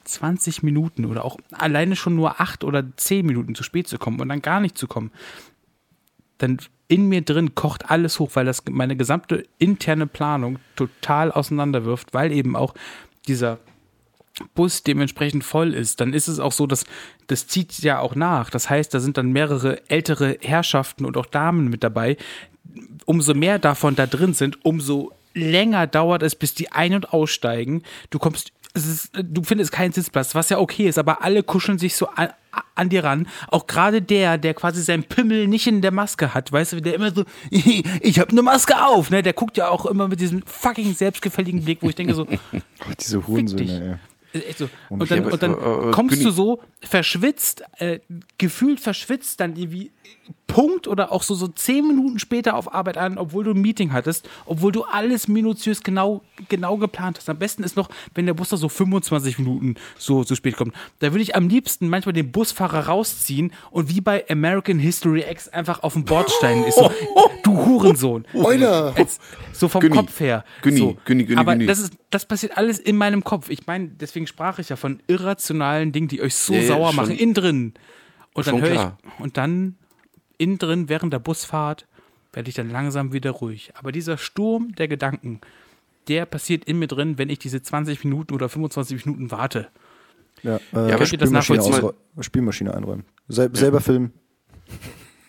20 Minuten oder auch alleine schon nur 8 oder 10 Minuten zu spät zu kommen und dann gar nicht zu kommen, dann in mir drin kocht alles hoch, weil das meine gesamte interne Planung total auseinanderwirft, weil eben auch dieser Bus dementsprechend voll ist, dann ist es auch so, dass das zieht ja auch nach. Das heißt, da sind dann mehrere ältere Herrschaften und auch Damen mit dabei. Umso mehr davon da drin sind, umso länger dauert es, bis die ein- und aussteigen. Du kommst, ist, du findest keinen Sitzplatz, was ja okay ist, aber alle kuscheln sich so an, an dir ran. Auch gerade der, der quasi seinen Pimmel nicht in der Maske hat, weißt du, der immer so, ich habe eine Maske auf, ne? Der guckt ja auch immer mit diesem fucking selbstgefälligen Blick, wo ich denke so, diese Hurensöhne, Echt so. Und dann, und dann äh, äh, kommst du so verschwitzt, äh, gefühlt verschwitzt, dann irgendwie Punkt oder auch so, so zehn Minuten später auf Arbeit an, obwohl du ein Meeting hattest, obwohl du alles minutiös genau, genau geplant hast. Am besten ist noch, wenn der Bus da so 25 Minuten so, so spät kommt. Da würde ich am liebsten manchmal den Busfahrer rausziehen und wie bei American History X einfach auf dem Bordstein ist. So, du Hurensohn. Als, so vom Günni, Kopf her. Günni, so. Günni, Günni, Aber Günni. das ist das passiert alles in meinem Kopf. Ich meine, deswegen sprach ich ja von irrationalen Dingen, die euch so Ja, ja, sauer schon- machen, innen drin. Und dann höre ich, und dann innen drin während der Busfahrt werde ich dann langsam wieder ruhig. Aber dieser Sturm der Gedanken, der passiert in mir drin, wenn ich diese 20 Minuten oder 25 Minuten warte. Ja, äh, aber das Spülmaschine, nachvollziehen? ausrä- Spülmaschine einräumen. Sel selber filmen.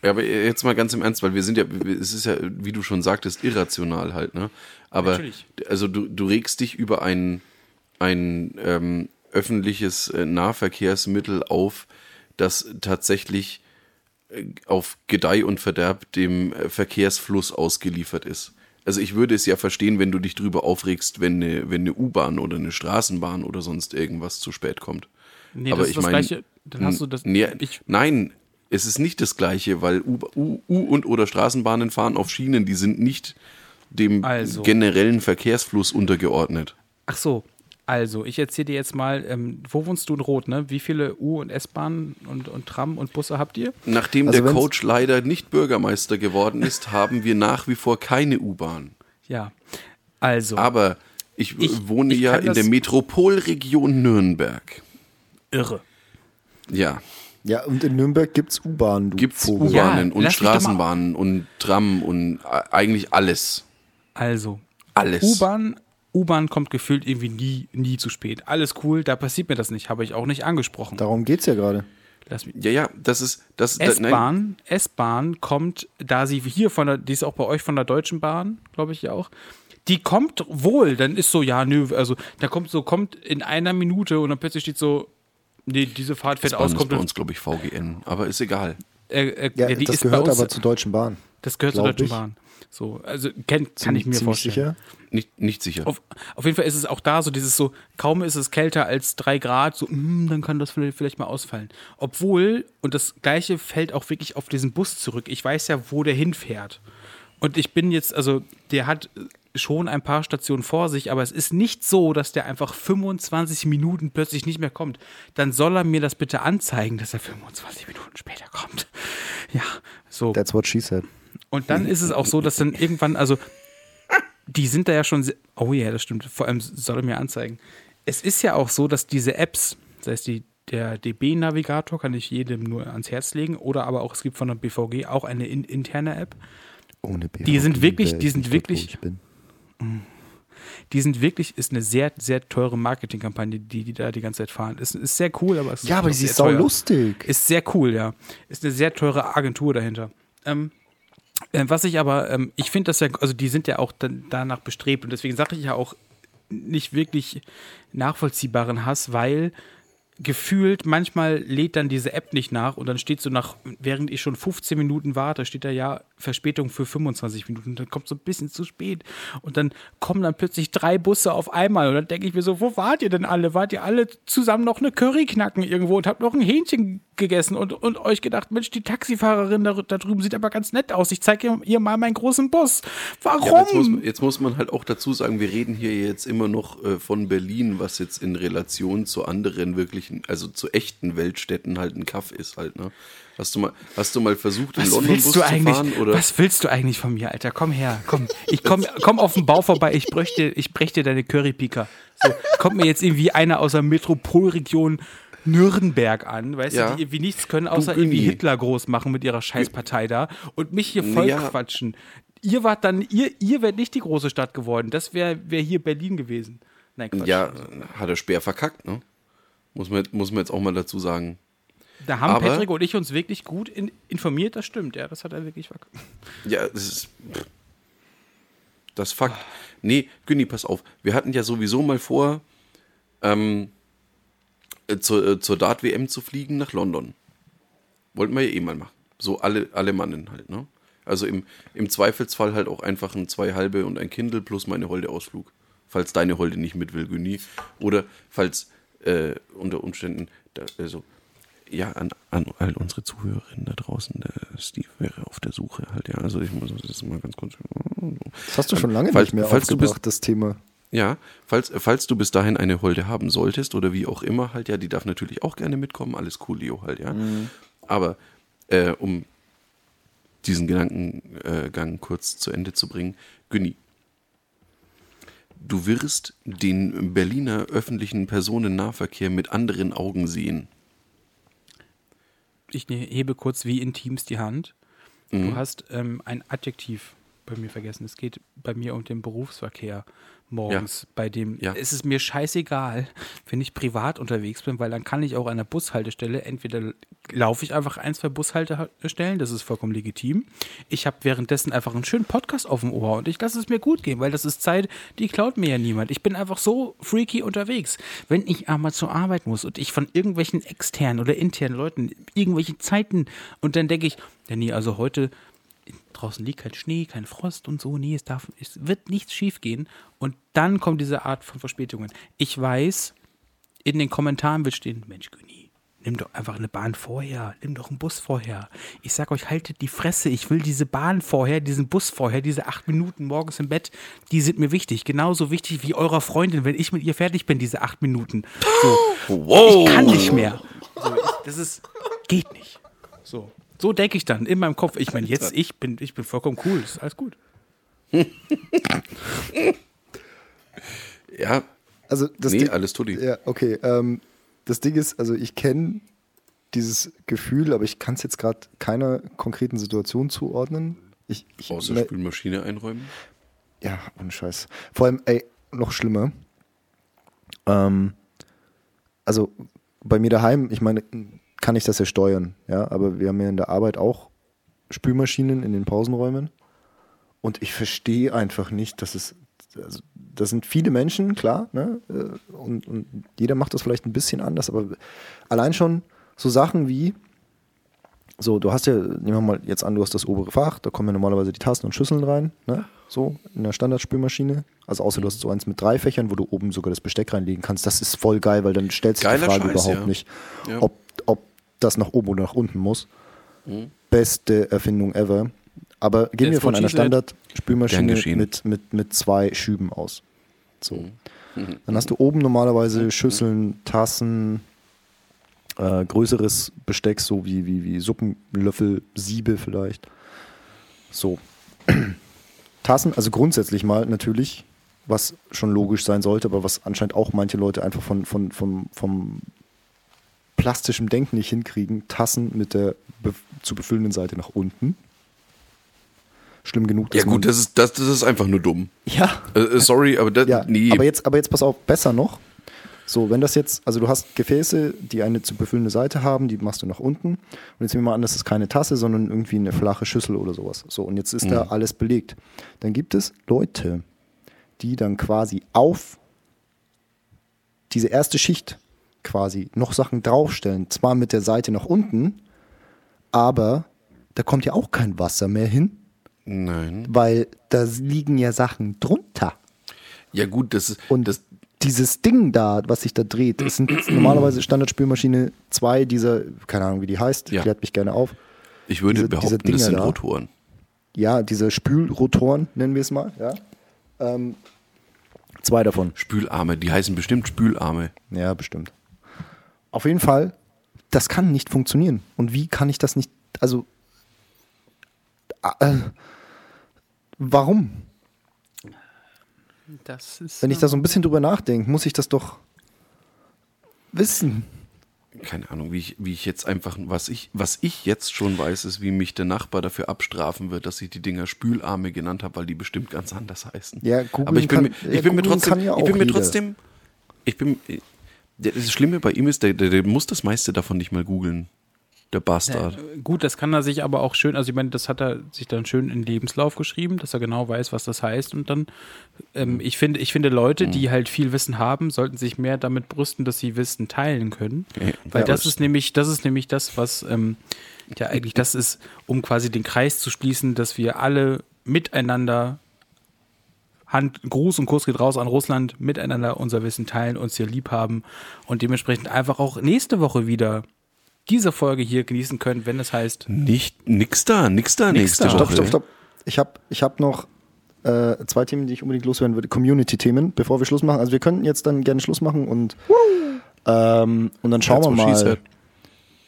Ja, aber jetzt mal ganz im Ernst, weil wir sind ja, es ist ja, wie du schon sagtest, irrational halt, ne? Aber Natürlich. also du, du regst dich über ein, ein ähm, öffentliches äh, Nahverkehrsmittel auf, das tatsächlich äh, auf Gedeih und Verderb dem äh, Verkehrsfluss ausgeliefert ist. Also ich würde es ja verstehen, wenn du dich drüber aufregst, wenn eine, wenn eine U-Bahn oder eine Straßenbahn oder sonst irgendwas zu spät kommt. Nee, Aber das ich ist das mein, Gleiche. Dann hast du das. Nee, ich, nein, es ist nicht das Gleiche, weil U, U, U und oder Straßenbahnen fahren auf Schienen, die sind nicht dem Also. generellen Verkehrsfluss untergeordnet. ach so. Also, ich erzähle dir jetzt mal, ähm, wo wohnst du in Rot, ne? Wie viele U- und S-Bahnen und, und Tram und Busse habt ihr? Nachdem Also der Coach leider nicht Bürgermeister geworden ist, haben wir nach wie vor keine U-Bahn. Ja. Also, Aber ich, Ich- wohne ich ja in der Metropolregion Nürnberg. irre. Ja, Ja, und in Nürnberg gibt's U-Bahnen, du gibt's Vogel. U-Bahnen Ja, und Straßenbahnen und Tram und äh, eigentlich alles. Also, Alles. U-Bahn, U-Bahn kommt gefühlt irgendwie nie, nie zu spät. Alles cool, da passiert mir das nicht, habe ich auch nicht angesprochen. Darum geht es ja gerade. Lass mich. Ja, ja, das ist, das, S-Bahn, S-Bahn kommt, da sie hier von der, die ist auch bei euch von der Deutschen Bahn, glaube ich ja auch. Die kommt wohl, dann ist so, ja, nö, also da kommt so, kommt in einer Minute und dann plötzlich steht so, nee, diese Fahrt fährt aus, ist kommt bei uns, glaube ich, VGN, aber ist egal. äh, äh, Ja, ja, die das ist bei gehört uns, aber zur Deutschen Bahn. das gehört zur Deutschen ich. Bahn. So, also kenn, kann ich mir vorstellen. sicher. Nicht, nicht sicher. Auf, auf jeden Fall ist es auch da so dieses so, kaum ist es kälter als drei Grad, so, hm, dann kann das vielleicht, vielleicht mal ausfallen. Obwohl, und das Gleiche fällt auch wirklich auf diesen Bus zurück. Ich weiß ja, wo der hinfährt. Und ich bin jetzt, also, der hat schon ein paar Stationen vor sich, aber es ist nicht so, dass der einfach 25 Minuten plötzlich nicht mehr kommt. Dann soll er mir das bitte anzeigen, dass er 25 Minuten später kommt. Ja, so. That's what she said. Und dann ist es auch so, dass dann irgendwann, also die sind da ja schon, sehr, oh ja, das stimmt, vor allem soll er mir anzeigen. Es ist ja auch so, dass diese Apps, das heißt die, der DB-Navigator kann ich jedem nur ans Herz legen oder aber auch, es gibt von der BVG auch eine in, interne App. Ohne BVG Die sind wirklich- die sind wirklich- bin. Die sind wirklich, ist eine sehr, sehr teure Marketingkampagne, die die da die ganze Zeit fahren. Ist, ist sehr cool, aber es ist Ja, aber sie ist sau lustig. Ist sehr cool, ja. Ist eine sehr teure Agentur dahinter. Ähm, äh, was ich aber, ähm, ich finde das ja, also die sind ja auch dann danach bestrebt. Und deswegen sage ich ja auch nicht wirklich nachvollziehbaren Hass, weil gefühlt manchmal lädt dann diese App nicht nach und dann steht so nach, während ich schon 15 Minuten warte, steht da ja Verspätung für 25 Minuten. Dann kommt so ein bisschen zu spät und dann kommen dann plötzlich drei Busse auf einmal und dann denke ich mir so, wo wart ihr denn alle? Wart ihr alle zusammen noch eine Curry knacken irgendwo und habt noch ein Hähnchen gegessen und, und euch gedacht, Mensch, die Taxifahrerin da, da drüben sieht aber ganz nett aus. Ich zeige ihr, ihr mal meinen großen Bus. Warum? Ja, jetzt, muss, jetzt muss man halt auch dazu sagen, wir reden hier jetzt immer noch äh, von Berlin, was jetzt in Relation zu anderen wirklichen, also zu echten Weltstädten halt ein Kaff ist halt, ne? Hast du mal, hast du mal versucht, in Was London Bus du zu fahren? Oder? Was willst du eigentlich von mir, Alter? Komm her, komm. Ich komm, komm auf den Bau vorbei. Ich bräuchte, ich brech dir deine Currypika. So, kommt mir jetzt irgendwie einer aus der Metropolregion Nürnberg an, weißt Ja. du, die irgendwie nichts können, außer Günni. irgendwie Hitler groß machen mit ihrer Scheißpartei da und mich hier voll Ja. quatschen. Ihr wart dann, ihr, ihr wärt nicht die große Stadt geworden. Das wäre wär hier Berlin gewesen. Nein, Quatsch. ja, hat der Speer verkackt, ne? Muss man, muss man jetzt auch mal dazu sagen. Da haben aber- Patrick und ich uns wirklich gut in, informiert, das stimmt, ja, das hat er wirklich verkackt. Ja, das ist. Das ist Fakt. Nee, Günni, pass auf. Wir hatten ja sowieso mal vor, ähm, äh, zur, äh, zur Dart-WM zu fliegen nach London. Wollten wir ja eh mal machen. So alle, alle Mannen halt, ne? Also im, im Zweifelsfall halt auch einfach ein zwei halbe und ein Kindle plus meine Holde Ausflug. Falls deine Holde nicht mit will, Günni. Oder falls äh, unter Umständen, da, also, ja, an, an all unsere Zuhörerinnen da draußen, der Steve wäre auf der Suche halt, ja. Also ich muss das mal ganz kurz. Das hast du schon lange Falls- nicht mehr falls du bist- das Thema. Ja, falls, falls du bis dahin eine Holde haben solltest oder wie auch immer halt, ja, die darf natürlich auch gerne mitkommen, alles cool, Leo halt, ja. Aber äh, um diesen Gedankengang kurz zu Ende zu bringen, Günni, du wirst den Berliner öffentlichen Personennahverkehr mit anderen Augen sehen. ich ne- hebe kurz wie intims die Hand. Mhm. Du hast ähm, ein Adjektiv bei mir vergessen. Es geht bei mir um den Berufsverkehr morgens, bei dem Ja. es ist mir scheißegal, wenn ich privat unterwegs bin, weil dann kann ich auch an der Bushaltestelle, entweder laufe ich einfach ein, zwei Bushaltestellen, das ist vollkommen legitim. Ich habe währenddessen einfach einen schönen Podcast auf dem Ohr und ich lasse es mir gut gehen, weil das ist Zeit, die klaut mir ja niemand. Ich bin einfach so freaky unterwegs. Wenn ich aber zur Arbeit muss und ich von irgendwelchen externen oder internen Leuten irgendwelche Zeiten und dann denke ich, ja nee, also heute draußen liegt kein Schnee, kein Frost und so. Nee, es, darf, es wird nichts schief gehen. Und dann kommt diese Art von Verspätungen. Ich weiß, in den Kommentaren wird stehen, Mensch, Güni, nimm doch einfach eine Bahn vorher, nimm doch einen Bus vorher. Ich sag euch, haltet die Fresse, ich will diese Bahn vorher, diesen Bus vorher, diese acht Minuten morgens im Bett, die sind mir wichtig. Genauso wichtig wie eurer Freundin, wenn ich mit ihr fertig bin, diese acht Minuten. So, Wow! ich kann nicht mehr. So, das ist, geht nicht. So. So denke ich dann in meinem Kopf. Ich meine, jetzt, ich bin, ich bin vollkommen cool. Ist alles gut. Ja, Also das nee, Ding, alles Tutti. Ja, okay. Ähm, das Ding ist, also ich kenne dieses Gefühl, aber ich kann es jetzt gerade keiner konkreten Situation zuordnen. Ich, ich, Außer ne- Spülmaschine einräumen. ja, ohne Scheiß. Vor allem, ey, noch schlimmer. Ähm, also bei mir daheim, ich meine, kann ich das ja steuern, ja, aber wir haben ja in der Arbeit auch Spülmaschinen in den Pausenräumen und ich verstehe einfach nicht, dass es, also, das sind viele Menschen, klar, ne, äh, und, und jeder macht das vielleicht ein bisschen anders, aber allein schon so Sachen wie, so, du hast ja, nehmen wir mal jetzt an, du hast das obere Fach, da kommen ja normalerweise die Tassen und Schüsseln rein, ne? So, in der Standardspülmaschine. Also außer du hast so eins mit drei Fächern, wo du oben sogar das Besteck reinlegen kannst. Das ist voll geil, weil dann stellt sich die Frage Scheiß, überhaupt ja. nicht, Ja. ob, ob das nach oben oder nach unten muss. Beste Erfindung ever. Aber gehen wir von einer Standardspülmaschine mit, mit, mit zwei Schüben aus. So. Dann hast du oben normalerweise Schüsseln, Tassen, äh, größeres Besteck, so wie, wie, wie Suppenlöffel, Siebe vielleicht. So. Tassen, also grundsätzlich mal natürlich, was schon logisch sein sollte, aber was anscheinend auch manche Leute einfach von, von, vom, vom plastischen Denken nicht hinkriegen, Tassen mit der be zu befüllenden Seite nach unten. Schlimm genug, dass Ja gut, das ist, das, das ist einfach nur dumm. ja, Äh, äh, sorry, aber das, ja, nee. aber jetzt, aber jetzt pass auf, besser noch. So, wenn das jetzt, also du hast Gefäße, die eine zu befüllende Seite haben, die machst du nach unten. Und jetzt nehmen wir mal an, das ist keine Tasse, sondern irgendwie eine flache Schüssel oder sowas. So, und jetzt ist da alles belegt. Dann gibt es Leute, die dann quasi auf diese erste Schicht quasi noch Sachen draufstellen. Zwar mit der Seite nach unten, aber da kommt ja auch kein Wasser mehr hin, Nein. weil da liegen ja Sachen drunter. Ja gut, das ist, Und das, dieses Ding da, was sich da dreht, das sind normalerweise Standardspülmaschine zwei dieser, keine Ahnung, wie die heißt, Ja. klärt mich gerne auf. ich würde diese- diese behaupten, das Dinger sind da. Rotoren. Ja, diese Spülrotoren, nennen wir es mal, ja. Ähm, zwei davon. Spülarme, die heißen bestimmt Spülarme. Ja, bestimmt. Auf jeden Fall, das kann nicht funktionieren. Und wie kann ich das nicht, also, äh, warum? Das ist. Wenn ich da so ein bisschen drüber nachdenke, muss ich das doch wissen. Keine Ahnung, wie ich, wie ich jetzt einfach, was ich, was ich jetzt schon weiß, ist, wie mich der Nachbar dafür abstrafen wird, dass ich die Dinger Spülarme genannt habe, weil die bestimmt ganz anders heißen. Ja, googeln Aber ich bin, kann- mir, ja, ich bin mir trotzdem, ja ich bin mir jeder. trotzdem, ich bin, das Schlimme bei ihm ist, der, der, der muss das meiste davon nicht mal googeln. Der Bastard. Äh, Gut, das kann er sich aber auch schön, also ich meine, das hat er sich dann schön in Lebenslauf geschrieben, dass er genau weiß, was das heißt. Und dann, ähm, ich finde, ich finde, Leute, die halt viel Wissen haben, sollten sich mehr damit brüsten, dass sie Wissen teilen können. Ja, Weil ja, das das- ist nämlich, das ist nämlich das, was ähm, ja eigentlich das ist, um quasi den Kreis zu schließen, dass wir alle miteinander Hand, Gruß und Kurs geht raus an Russland, miteinander unser Wissen teilen, uns hier lieb haben und dementsprechend einfach auch nächste Woche wieder diese Folge hier genießen können, wenn es heißt, Nicht, nix da, nix da Nix nächste da. Woche. Stopp, stopp, stopp. Ich habe ich hab noch äh, zwei Themen, die ich unbedingt loswerden würde. Community-Themen, bevor wir Schluss machen. Also wir könnten jetzt dann gerne Schluss machen und, ähm, und dann schauen That's wir mal.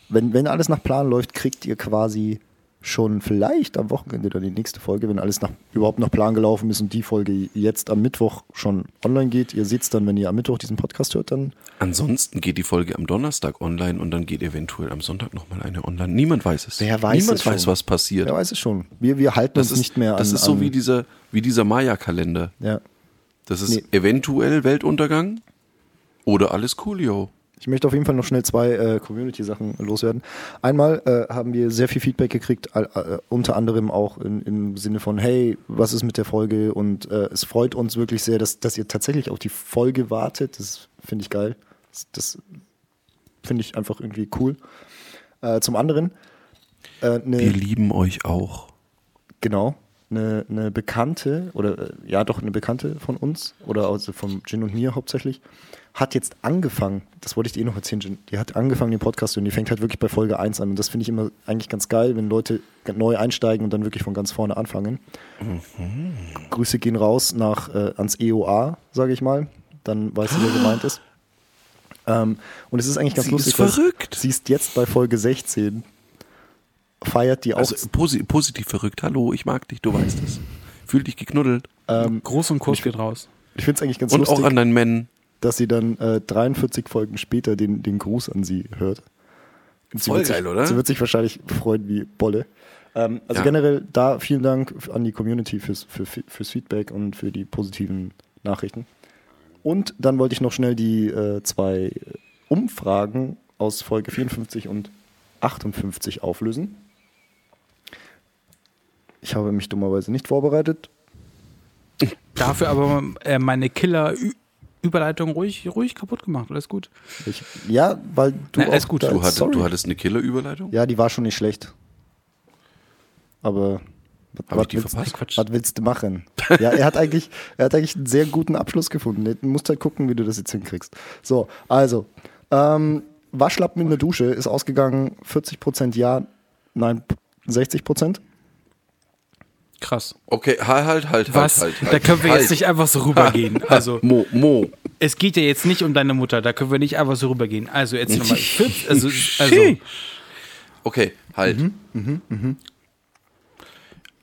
Wenn, wenn alles nach Plan läuft, kriegt ihr quasi schon vielleicht am Wochenende dann die nächste Folge, wenn alles nach, überhaupt nach Plan gelaufen ist und die Folge jetzt am Mittwoch schon online geht. Ihr seht dann, wenn ihr am Mittwoch diesen Podcast hört, dann Ansonsten geht die Folge am Donnerstag online und dann geht eventuell am Sonntag nochmal eine online. Niemand weiß es. Wer weiß Niemand es weiß, schon. was passiert. wer weiß es schon. Wir, wir halten das uns ist nicht mehr an. Das ist so an, wie dieser, wie dieser Maya-Kalender. Ja. Das ist Nee. eventuell Weltuntergang oder alles coolio. Ich möchte auf jeden Fall noch schnell zwei äh, Community-Sachen loswerden. Einmal äh, haben wir sehr viel Feedback gekriegt, äh, äh, unter anderem auch in, im Sinne von, hey, was ist mit der Folge? Und äh, es freut uns wirklich sehr, dass, dass ihr tatsächlich auf die Folge wartet. Das finde ich geil. Das, das finde ich einfach irgendwie cool. Äh, zum anderen, äh, Wir lieben euch auch. genau, eine, eine Bekannte, oder ja doch eine Bekannte von uns, oder also von Jin und mir hauptsächlich, hat jetzt angefangen, das wollte ich dir eh noch erzählen, die hat angefangen den Podcast und die fängt halt wirklich bei Folge 1 an und das finde ich immer eigentlich ganz geil, wenn Leute neu einsteigen und dann wirklich von ganz vorne anfangen. Grüße gehen raus nach äh, ans EOA, sage ich mal, dann weiß sie, wer gemeint ist. Ähm, und es ist eigentlich ganz Sie lustig. ist verrückt. Sie ist jetzt bei Folge 16, feiert die auch Also posi positiv verrückt. Hallo, ich mag dich, du weißt es. Fühl dich geknuddelt. ähm, Gruß und Kurs geht raus. ich finde es eigentlich ganz Und lustig. auch an deinen Men. Dass sie dann äh, 43 Folgen später den, den Gruß an sie hört. Sie Voll wird sich, geil, oder? Sie wird sich wahrscheinlich freuen wie Bolle. Ähm, also Ja. generell da vielen Dank an die Community fürs, für, fürs Feedback und für die positiven Nachrichten. und dann wollte ich noch schnell die äh, zwei Umfragen aus Folge 54 und 58 auflösen. Ich habe mich dummerweise nicht vorbereitet. Dafür aber äh, meine Killer-Überleitung ruhig, ruhig kaputt gemacht. Alles gut. Ich, ja, weil du Na, alles auch gut. Du, hattest, du hattest eine Killer-Überleitung? Ja, die war schon nicht schlecht. Aber was, Hab was ich die willst, verpasst? Quatsch. was willst du machen? ja, er hat eigentlich, er hat eigentlich einen sehr guten Abschluss gefunden. Du musst halt gucken, wie du das jetzt hinkriegst. So, also, ähm, Waschlappen in der Dusche ist ausgegangen, 40% ja, nein, 60%. Krass. Okay, halt, halt, halt, Was? halt, halt. da können wir halt. jetzt nicht einfach so rübergehen. Also, Mo, Mo. es geht ja jetzt nicht um deine Mutter. Da können wir nicht einfach so rübergehen. Also, jetzt nochmal. Also, also, Okay, halt. Mhm,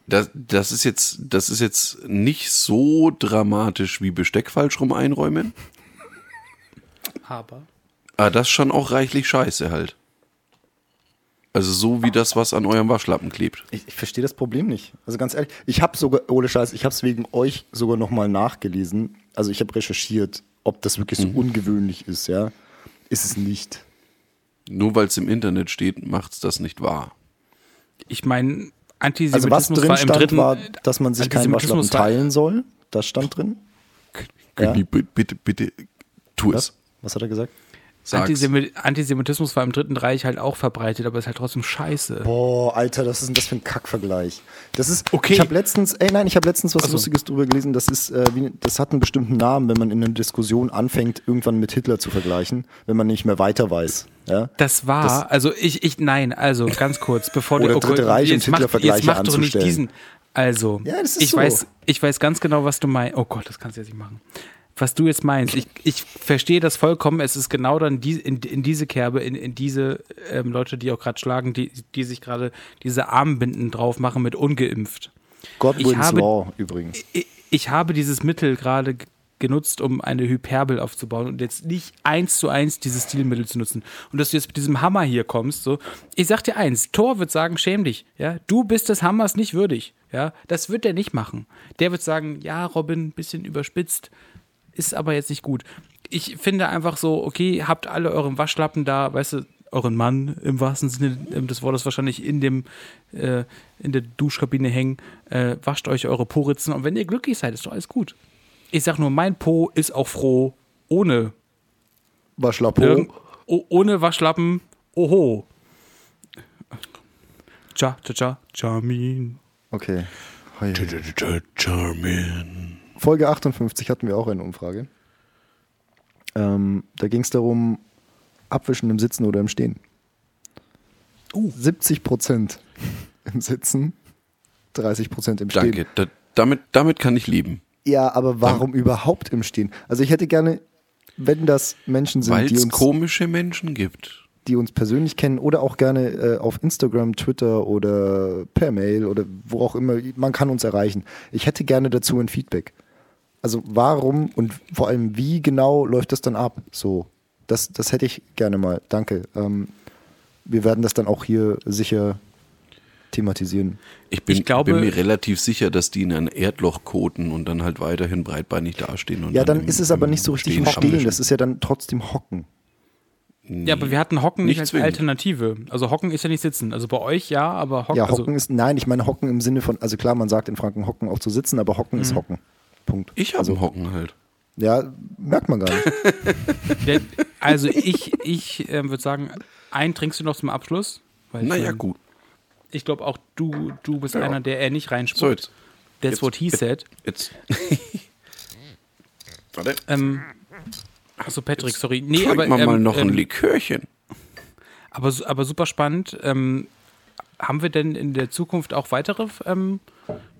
Das, das, ist jetzt, das ist jetzt nicht so dramatisch wie Besteck falsch rum einräumen. aber. Aber das ist schon auch reichlich scheiße halt. Also so wie das, was an eurem Waschlappen klebt. Ich, ich verstehe das Problem nicht. Also ganz ehrlich, ich habe sogar, ohne Scheiß, ich habe es wegen euch sogar nochmal nachgelesen. Also ich habe recherchiert, ob das wirklich so ungewöhnlich ist, ja. Ist es nicht. Nur weil es im Internet steht, macht's das nicht wahr. Ich meine, Also was Antisemitismus drin war im stand, dritten. war, dass man sich keinen Waschlappen Antisemitismus teilen soll. Das stand drin. Ja. Günni, bi- bitte, bitte, tu Was? es. Was hat er gesagt? Antisemi Antisemitismus war im Dritten Reich halt auch verbreitet, aber ist halt trotzdem scheiße. Boah, Alter, was ist denn das für ein Kackvergleich? Das ist, Okay. ich habe letztens, ey nein, ich habe letztens was Ach so. Lustiges drüber gelesen. Das ist, äh, wie, das hat einen bestimmten Namen, wenn man in einer Diskussion anfängt, irgendwann mit Hitler zu vergleichen, wenn man nicht mehr weiter weiß. Ja? Das war, Das- also ich, ich, nein, also ganz kurz, bevor Oder du Dritte Reich und Hitler-Vergleiche jetzt mach doch nicht anzustellen. diesen, also, Ja, das ist ich so. weiß, ich weiß ganz genau, was du meinst. Oh Gott, das kannst du jetzt nicht machen. Was du jetzt meinst, ich, ich verstehe das vollkommen. Es ist genau dann die, in, in diese Kerbe, in, in diese ähm, Leute, die auch gerade schlagen, die, die sich gerade diese Armbinden drauf machen mit ungeimpft. Godwin's Ich habe- Law übrigens. ich, ich habe dieses Mittel gerade genutzt, um eine Hyperbel aufzubauen und jetzt nicht eins zu eins dieses Stilmittel zu nutzen. Und dass du jetzt mit diesem Hammer hier kommst, so, ich sag dir eins, Thor wird sagen, schäm dich, ja, du bist des Hammers nicht würdig, ja, das wird der nicht machen. Der wird sagen, ja, Robin, bisschen überspitzt, ist aber jetzt nicht gut. Ich finde einfach so, okay, habt alle euren Waschlappen da, weißt du, euren Mann im wahrsten Sinne ähm, des Wortes wahrscheinlich in dem äh, in der Duschkabine hängen, äh, wascht euch eure Poritzen und wenn ihr glücklich seid, ist doch alles gut. Ich sag nur, mein Po ist auch froh ohne Waschlappen. irgend, oh, ohne Waschlappen. Oho. Cha cha cha Charmin. Okay. Hoi, hoi. Charmin. Folge 58 hatten wir auch eine Umfrage. Ähm, da ging es darum, abwischen im Sitzen oder im Stehen. Uh. 70 Prozent im Sitzen, 30 Prozent im Stehen. Danke. Da, damit, damit kann ich leben. Ja, aber warum überhaupt im Stehen? Also ich hätte gerne, wenn das Menschen sind, Weil die es uns, komische Menschen gibt. die uns persönlich kennen oder auch gerne äh, auf Instagram, Twitter oder per Mail oder wo auch immer, man kann uns erreichen. Ich hätte gerne dazu ein Feedback. Also warum und vor allem wie genau läuft das dann ab? So, das, das hätte ich gerne mal. Danke. Ähm, wir werden das dann auch hier sicher thematisieren. Ich bin, Ich glaube- bin mir relativ sicher, dass die in ein Erdloch koten und dann halt weiterhin breitbeinig dastehen. Und Ja, dann im- ist es aber nicht so richtig Stehen Stehen. Das ist ja dann trotzdem Hocken. Ja, aber wir hatten Hocken nicht, Nicht als zwingend. Alternative. Also Hocken ist ja nicht sitzen. Also bei euch ja, aber Hocken. Ja, also, Hocken ist, nein, ich meine Hocken im Sinne von, also klar, man sagt in Franken Hocken auch zu sitzen, aber Hocken ist Hocken. Punkt. Ich habe also, einen Hocken halt. Ja, merkt man gar nicht. der, also ich, ich ähm, würde sagen, einen trinkst du noch zum Abschluss. Weil Naja, gut. Ich glaube auch du, du bist Ja. einer, der er nicht So, reinspuckt. jetzt. That's jetzt- what he jetzt- said. Jetzt. Warte. Ähm, achso, Patrick, sorry. Nee, Trinken aber, wir mal ähm, noch ein ähm, Likörchen. aber, su- aber super spannend. Ähm, haben wir denn in der Zukunft auch weitere ähm,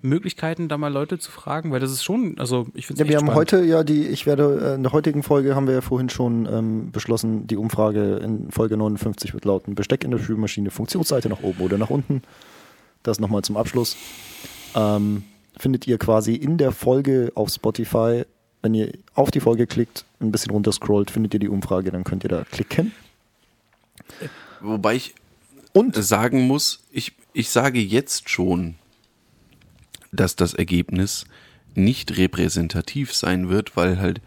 Möglichkeiten, da mal Leute zu fragen? Weil das ist schon, also ich finde Ja, wir haben spannend. heute ja die, ich werde, äh, in der heutigen Folge haben wir ja vorhin schon ähm, beschlossen, die Umfrage in Folge 59 wird lauten, Besteck in der Spülmaschine, Funktionsseite nach oben oder nach unten. Das nochmal zum Abschluss. Ähm, findet ihr quasi in der Folge auf Spotify, wenn ihr auf die Folge klickt, ein bisschen runter scrollt, findet ihr die Umfrage, dann könnt ihr da klicken. Wobei ich Und sagen muss, ich, ich sage jetzt schon, dass das Ergebnis nicht repräsentativ sein wird, weil halt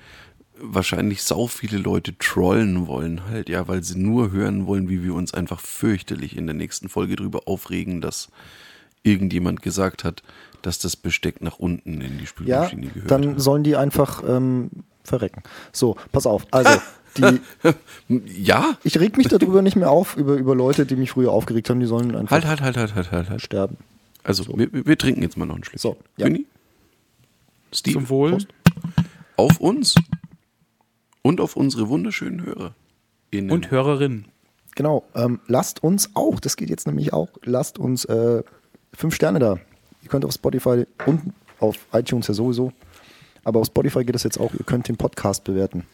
wahrscheinlich sau viele Leute trollen wollen halt, ja, weil sie nur hören wollen, wie wir uns einfach fürchterlich in der nächsten Folge drüber aufregen, dass irgendjemand gesagt hat, dass das Besteck nach unten in die Ja, Spülmaschine gehört. dann sollen die einfach ähm, verrecken. So, pass auf. Also, die, ja, ich reg mich darüber nicht mehr auf, über, über Leute, die mich früher aufgeregt haben, die sollen einfach halt, halt, halt, halt, halt, halt, halt. sterben. Also, wir, wir trinken jetzt mal noch einen Schluck. So, ja. Günni? Steve? Zum Wohl. Prost. Auf uns und auf unsere wunderschönen Hörer. Innen. Und Hörerinnen. Genau, ähm, lasst uns auch, das geht jetzt nämlich auch, lasst uns äh, fünf Sterne da. Ihr könnt auf Spotify und auf iTunes ja sowieso, aber auf Spotify geht es jetzt auch, ihr könnt den Podcast bewerten.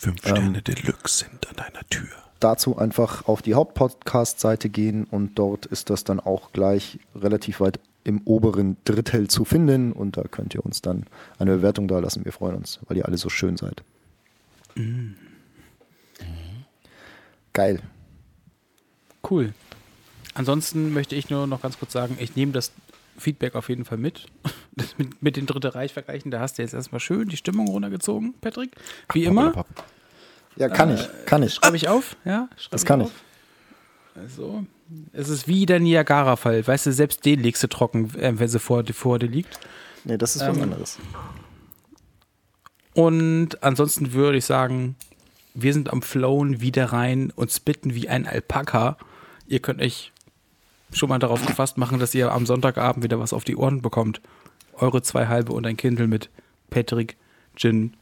Fünf Sterne Deluxe sind an deiner Tür. Dazu einfach auf die Hauptpodcast-Seite gehen und dort ist das dann auch gleich relativ weit im oberen Drittel zu finden und da könnt ihr uns dann eine Bewertung da lassen. Wir freuen uns, weil ihr alle so schön seid. Geil. Cool. Ansonsten möchte ich nur noch ganz kurz sagen, ich nehme das Feedback auf jeden Fall mit. Das mit, mit den Dritte Reich vergleichen, da hast du jetzt erstmal schön die Stimmung runtergezogen, Patrick. Wie immer. Ja, kann ich, kann ich. Schreibe ich auf, ja? Das kann ich. auf. Also, es ist wie der Niagara-Fall. Weißt du, selbst den legst du trocken, äh, wenn sie vor, vor dir liegt. Nee, das ist was Ähm, anderes. Und ansonsten würde ich sagen, wir sind am Flown wieder rein und spitten wie ein Alpaka. Ihr könnt euch schon mal darauf gefasst machen, dass ihr am Sonntagabend wieder was auf die Ohren bekommt. Eure zwei halbe und ein Kindle mit Patrick, Gin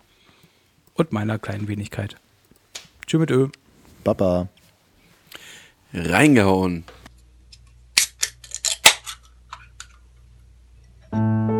und meiner kleinen Wenigkeit. Tschüss mit Ö. Baba. Reingehauen. Thank